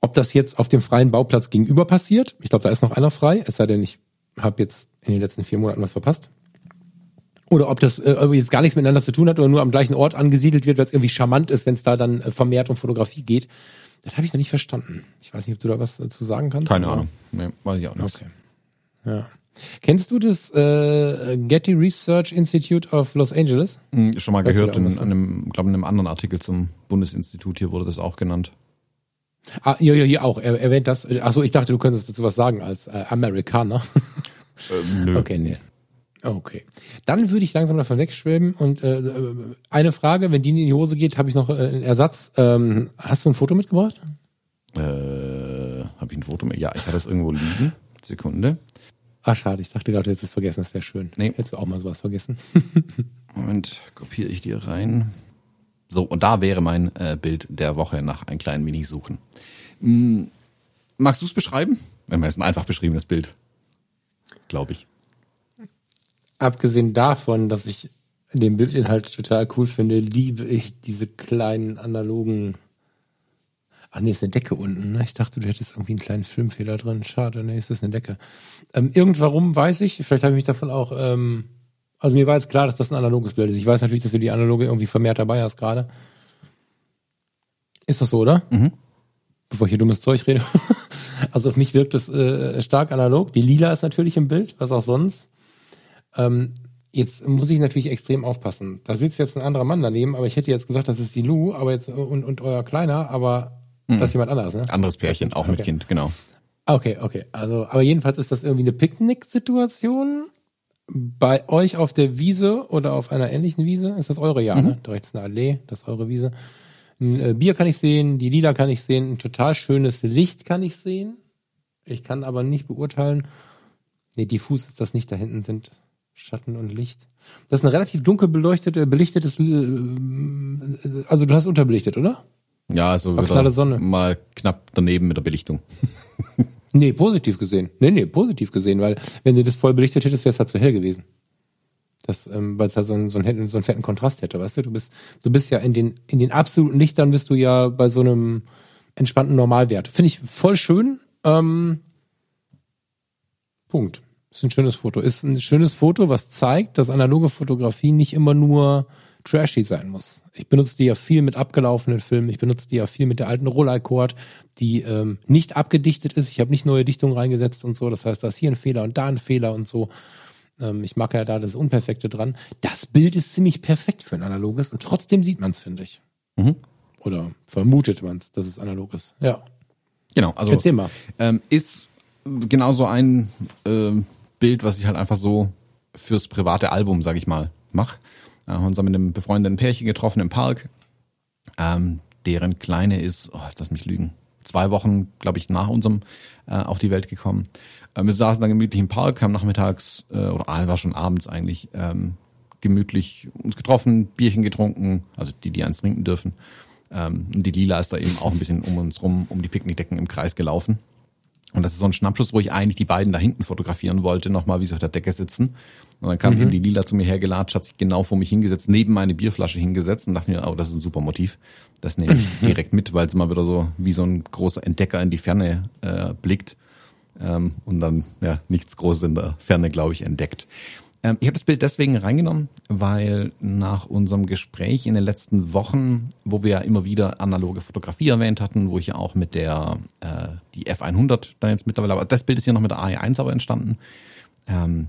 ob das jetzt auf dem freien Bauplatz gegenüber passiert. Ich glaube, da ist noch einer frei, es sei denn, ich habe jetzt in den letzten vier Monaten was verpasst. Oder ob das äh, jetzt gar nichts miteinander zu tun hat oder nur am gleichen Ort angesiedelt wird, weil es irgendwie charmant ist, wenn es da dann äh, vermehrt um Fotografie geht. Das habe ich noch nicht verstanden. Ich weiß nicht, ob du da was dazu sagen kannst. Keine Ahnung. Nee, weiß ich auch nicht. Okay. Ja. Kennst du das äh, Getty Research Institute of Los Angeles? Hm, schon mal weißt gehört, in, in einem, glaube in einem anderen Artikel zum Bundesinstitut hier wurde das auch genannt. Ah, ja, ja, hier auch. Er erwähnt das. Achso, ich dachte, du könntest dazu was sagen als äh, Amerikaner. Ähm, nö. Okay, nee. Okay. Dann würde ich langsam davon wegschwimmen und äh, äh, eine Frage, wenn die in die Hose geht, habe ich noch äh, einen Ersatz. Ähm, hast du ein Foto mitgebracht? Äh, habe ich ein Foto mit? Ja, ich habe das irgendwo liegen. Sekunde. Ah, schade, ich dachte gerade, jetzt ist vergessen, das wäre schön. Nee. Hättest du auch mal sowas vergessen. Moment, kopiere ich dir rein. So, und da wäre mein äh, Bild der Woche nach ein klein wenig suchen. Hm, magst du es beschreiben? Wenn man es ein einfach beschriebenes Bild. Glaube ich. Abgesehen davon, dass ich den Bildinhalt total cool finde, liebe ich diese kleinen analogen. Ach nee, ist eine Decke unten. Ne? Ich dachte, du hättest irgendwie einen kleinen Filmfehler drin. Schade, nee, ist das eine Decke. Ähm, irgendwarum weiß ich, vielleicht habe ich mich davon auch. Ähm, also mir war jetzt klar, dass das ein analoges Bild ist. Ich weiß natürlich, dass du die analoge irgendwie vermehrt dabei hast gerade. Ist das so, oder? Mhm. Bevor ich hier dummes Zeug rede. also auf mich wirkt es äh, stark analog. Die Lila ist natürlich im Bild, was auch sonst. Ähm, jetzt muss ich natürlich extrem aufpassen. Da sitzt jetzt ein anderer Mann daneben, aber ich hätte jetzt gesagt, das ist die Lu, aber jetzt und, und euer Kleiner, aber mhm. das ist jemand anderes, ne? Anderes Pärchen, auch okay. mit Kind, genau. Okay, okay. Also, aber jedenfalls ist das irgendwie eine Picknick-Situation bei euch auf der Wiese oder auf einer ähnlichen Wiese. Ist das eure ja, mhm. ne? Da rechts eine Allee, das ist eure Wiese. Ein äh, Bier kann ich sehen, die Lila kann ich sehen, ein total schönes Licht kann ich sehen. Ich kann aber nicht beurteilen. Nee, diffus ist das nicht, da hinten sind Schatten und Licht. Das ist ein relativ dunkel beleuchtete, belichtetes, äh, äh, also du hast unterbelichtet, oder? Ja, also knalle Sonne. mal knapp daneben mit der Belichtung. nee, positiv gesehen. Nee, nee, positiv gesehen, weil wenn du das voll belichtet hättest, wäre es halt zu hell gewesen. Das, ähm, weil es halt so, einen, so, einen, so einen fetten Kontrast hätte, weißt du? Du bist, du bist ja in den, in den absoluten Lichtern bist du ja bei so einem entspannten Normalwert. Finde ich voll schön. Ähm, Punkt. Ist ein schönes Foto. Ist ein schönes Foto, was zeigt, dass analoge Fotografie nicht immer nur trashy sein muss. Ich benutze die ja viel mit abgelaufenen Filmen. Ich benutze die ja viel mit der alten Rollei-Cord, die ähm, nicht abgedichtet ist. Ich habe nicht neue Dichtungen reingesetzt und so. Das heißt, da ist hier ein Fehler und da ein Fehler und so. Ähm, ich mag ja da das Unperfekte dran. Das Bild ist ziemlich perfekt für ein analoges und trotzdem sieht man es, finde ich. Mhm. Oder vermutet man es, dass es analog ist. Ja. Genau. Also Erzähl mal. Ähm, ist genauso ein äh, Bild, was ich halt einfach so fürs private Album, sag ich mal, mache. Äh, haben uns mit einem befreundeten Pärchen getroffen im Park. Ähm, deren Kleine ist, oh, lass mich lügen, zwei Wochen, glaube ich, nach unserem äh, auf die Welt gekommen. Äh, wir saßen dann gemütlich im Park, haben nachmittags, äh, oder ah, war schon abends eigentlich, ähm, gemütlich uns getroffen, Bierchen getrunken, also die, die eins trinken dürfen. Ähm, und die Lila ist da eben auch ein bisschen um uns rum, um die Picknickdecken im Kreis gelaufen. Und das ist so ein Schnappschuss, wo ich eigentlich die beiden da hinten fotografieren wollte, nochmal, wie sie auf der Decke sitzen. Und dann kam mhm. eben die Lila zu mir hergelatscht, hat sich genau vor mich hingesetzt, neben meine Bierflasche hingesetzt und dachte mir, oh, das ist ein super Motiv. Das nehme ich direkt mit, weil es immer wieder so wie so ein großer Entdecker in die Ferne äh, blickt ähm, und dann ja nichts Großes in der Ferne, glaube ich, entdeckt. Ähm, ich habe das Bild deswegen reingenommen, weil nach unserem Gespräch in den letzten Wochen, wo wir ja immer wieder analoge Fotografie erwähnt hatten, wo ich ja auch mit der äh, die F100 dann jetzt mittlerweile, aber das Bild ist ja noch mit der AE1 aber entstanden. Ähm,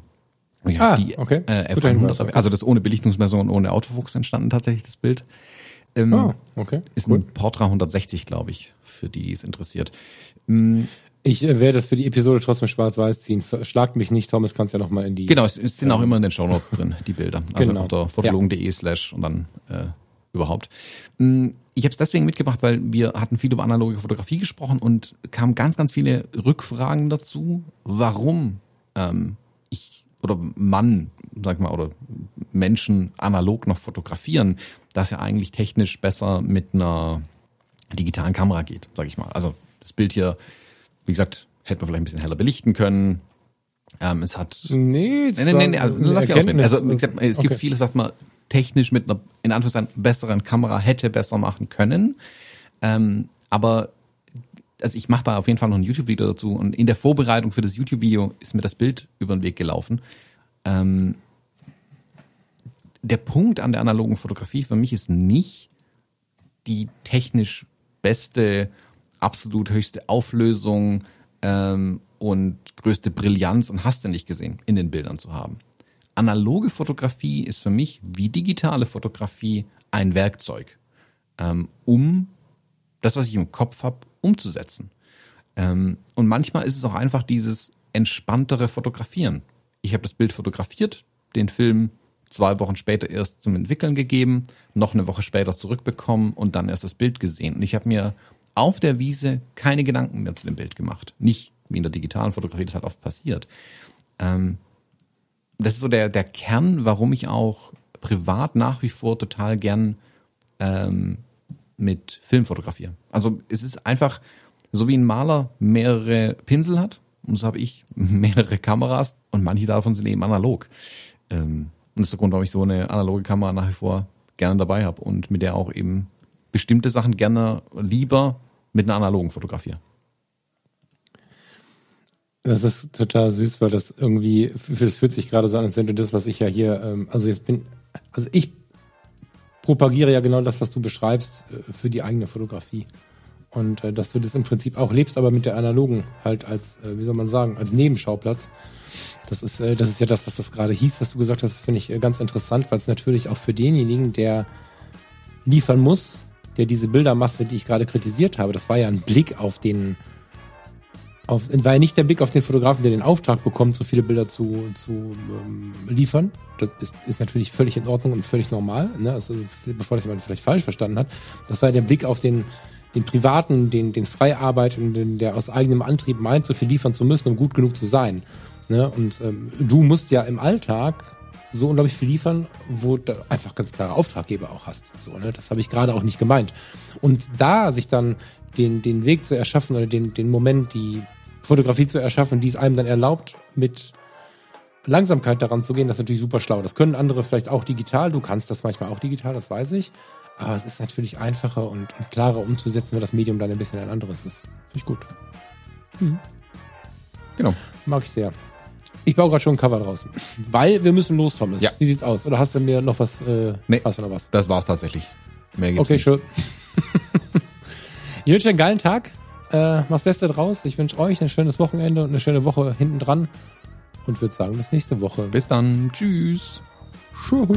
ja, ah, die okay. äh, F100, also das ohne Belichtungsmessung und ohne Autofokus entstanden tatsächlich das Bild. Ähm, oh, okay. Ist cool. ein Portra 160, glaube ich, für die, die es interessiert. Ähm, ich äh, werde das für die Episode trotzdem schwarz-weiß ziehen. Schlagt mich nicht, Thomas, kannst ja noch mal in die. Genau, es sind ähm, auch immer in den Shownotes drin, die Bilder. Also genau. auf der fotologen.de ja. slash und dann äh, überhaupt. Mm, ich habe es deswegen mitgebracht, weil wir hatten viel über analoge Fotografie gesprochen und kamen ganz, ganz viele Rückfragen dazu, warum ähm, oder Mann, sag mal, oder Menschen analog noch fotografieren, das ja eigentlich technisch besser mit einer digitalen Kamera geht, sag ich mal. Also das Bild hier wie gesagt, hätte man vielleicht ein bisschen heller belichten können. Ähm, es hat. Nee, nee, nee, nee, also, lass mich ausreden. Also, wie gesagt, es okay. gibt vieles, was man technisch mit einer, in Anführungszeichen, besseren Kamera hätte besser machen können. Ähm, aber also ich mache da auf jeden Fall noch ein YouTube-Video dazu und in der Vorbereitung für das YouTube-Video ist mir das Bild über den Weg gelaufen. Ähm, der Punkt an der analogen Fotografie für mich ist nicht die technisch beste absolut höchste Auflösung ähm, und größte Brillanz und hast du nicht gesehen in den Bildern zu haben. Analoge Fotografie ist für mich wie digitale Fotografie ein Werkzeug, ähm, um das, was ich im Kopf habe, umzusetzen. Ähm, und manchmal ist es auch einfach dieses entspanntere Fotografieren. Ich habe das Bild fotografiert, den Film zwei Wochen später erst zum Entwickeln gegeben, noch eine Woche später zurückbekommen und dann erst das Bild gesehen. Und ich habe mir auf der Wiese keine Gedanken mehr zu dem Bild gemacht. Nicht wie in der digitalen Fotografie das halt oft passiert. Ähm, das ist so der, der Kern, warum ich auch privat nach wie vor total gern ähm, mit Film fotografiere. Also es ist einfach, so wie ein Maler mehrere Pinsel hat, und so habe ich mehrere Kameras und manche davon sind eben analog. Ähm, und das ist der Grund, warum ich so eine analoge Kamera nach wie vor gerne dabei habe und mit der auch eben bestimmte Sachen gerne lieber mit einer analogen fotografiere. Das ist total süß, weil das irgendwie, das fühlt sich gerade so an, als wenn du das, was ich ja hier, ähm, also jetzt bin, also ich propagiere ja genau das, was du beschreibst, äh, für die eigene Fotografie. Und äh, dass du das im Prinzip auch lebst, aber mit der analogen halt als, äh, wie soll man sagen, als Nebenschauplatz. Das ist, äh, das ist ja das, was das gerade hieß, was du gesagt hast, finde ich äh, ganz interessant, weil es natürlich auch für denjenigen, der liefern muss, der diese Bildermasse, die ich gerade kritisiert habe, das war ja ein Blick auf den, auf, war ja nicht der Blick auf den Fotografen, der den Auftrag bekommt, so viele Bilder zu, zu ähm, liefern. Das ist, ist natürlich völlig in Ordnung und völlig normal, ne? also, bevor das jemand vielleicht falsch verstanden hat. Das war ja der Blick auf den, den Privaten, den, den Freiarbeitenden, der aus eigenem Antrieb meint, so viel liefern zu müssen, um gut genug zu sein. Ne? Und ähm, du musst ja im Alltag so unglaublich viel liefern, wo du einfach ganz klare Auftraggeber auch hast. So, ne? Das habe ich gerade auch nicht gemeint. Und da sich dann den, den Weg zu erschaffen oder den, den Moment, die Fotografie zu erschaffen, die es einem dann erlaubt, mit Langsamkeit daran zu gehen, das ist natürlich super schlau. Das können andere vielleicht auch digital. Du kannst das manchmal auch digital, das weiß ich. Aber es ist natürlich einfacher und, und klarer umzusetzen, wenn das Medium dann ein bisschen ein anderes ist. Finde ich gut. Mhm. Genau. Mag ich sehr. Ich baue gerade schon ein Cover draußen. Weil wir müssen los, Thomas. Ja. Wie sieht's aus? Oder hast du mir noch was? Äh, nee, hast du noch was? Das war's tatsächlich. Mehr gibt's okay, nicht. schön. ich wünsche einen geilen Tag. Äh, mach's Beste draus. Ich wünsche euch ein schönes Wochenende und eine schöne Woche hinten dran. Und würde sagen, bis nächste Woche. Bis dann. Tschüss. Tschüss.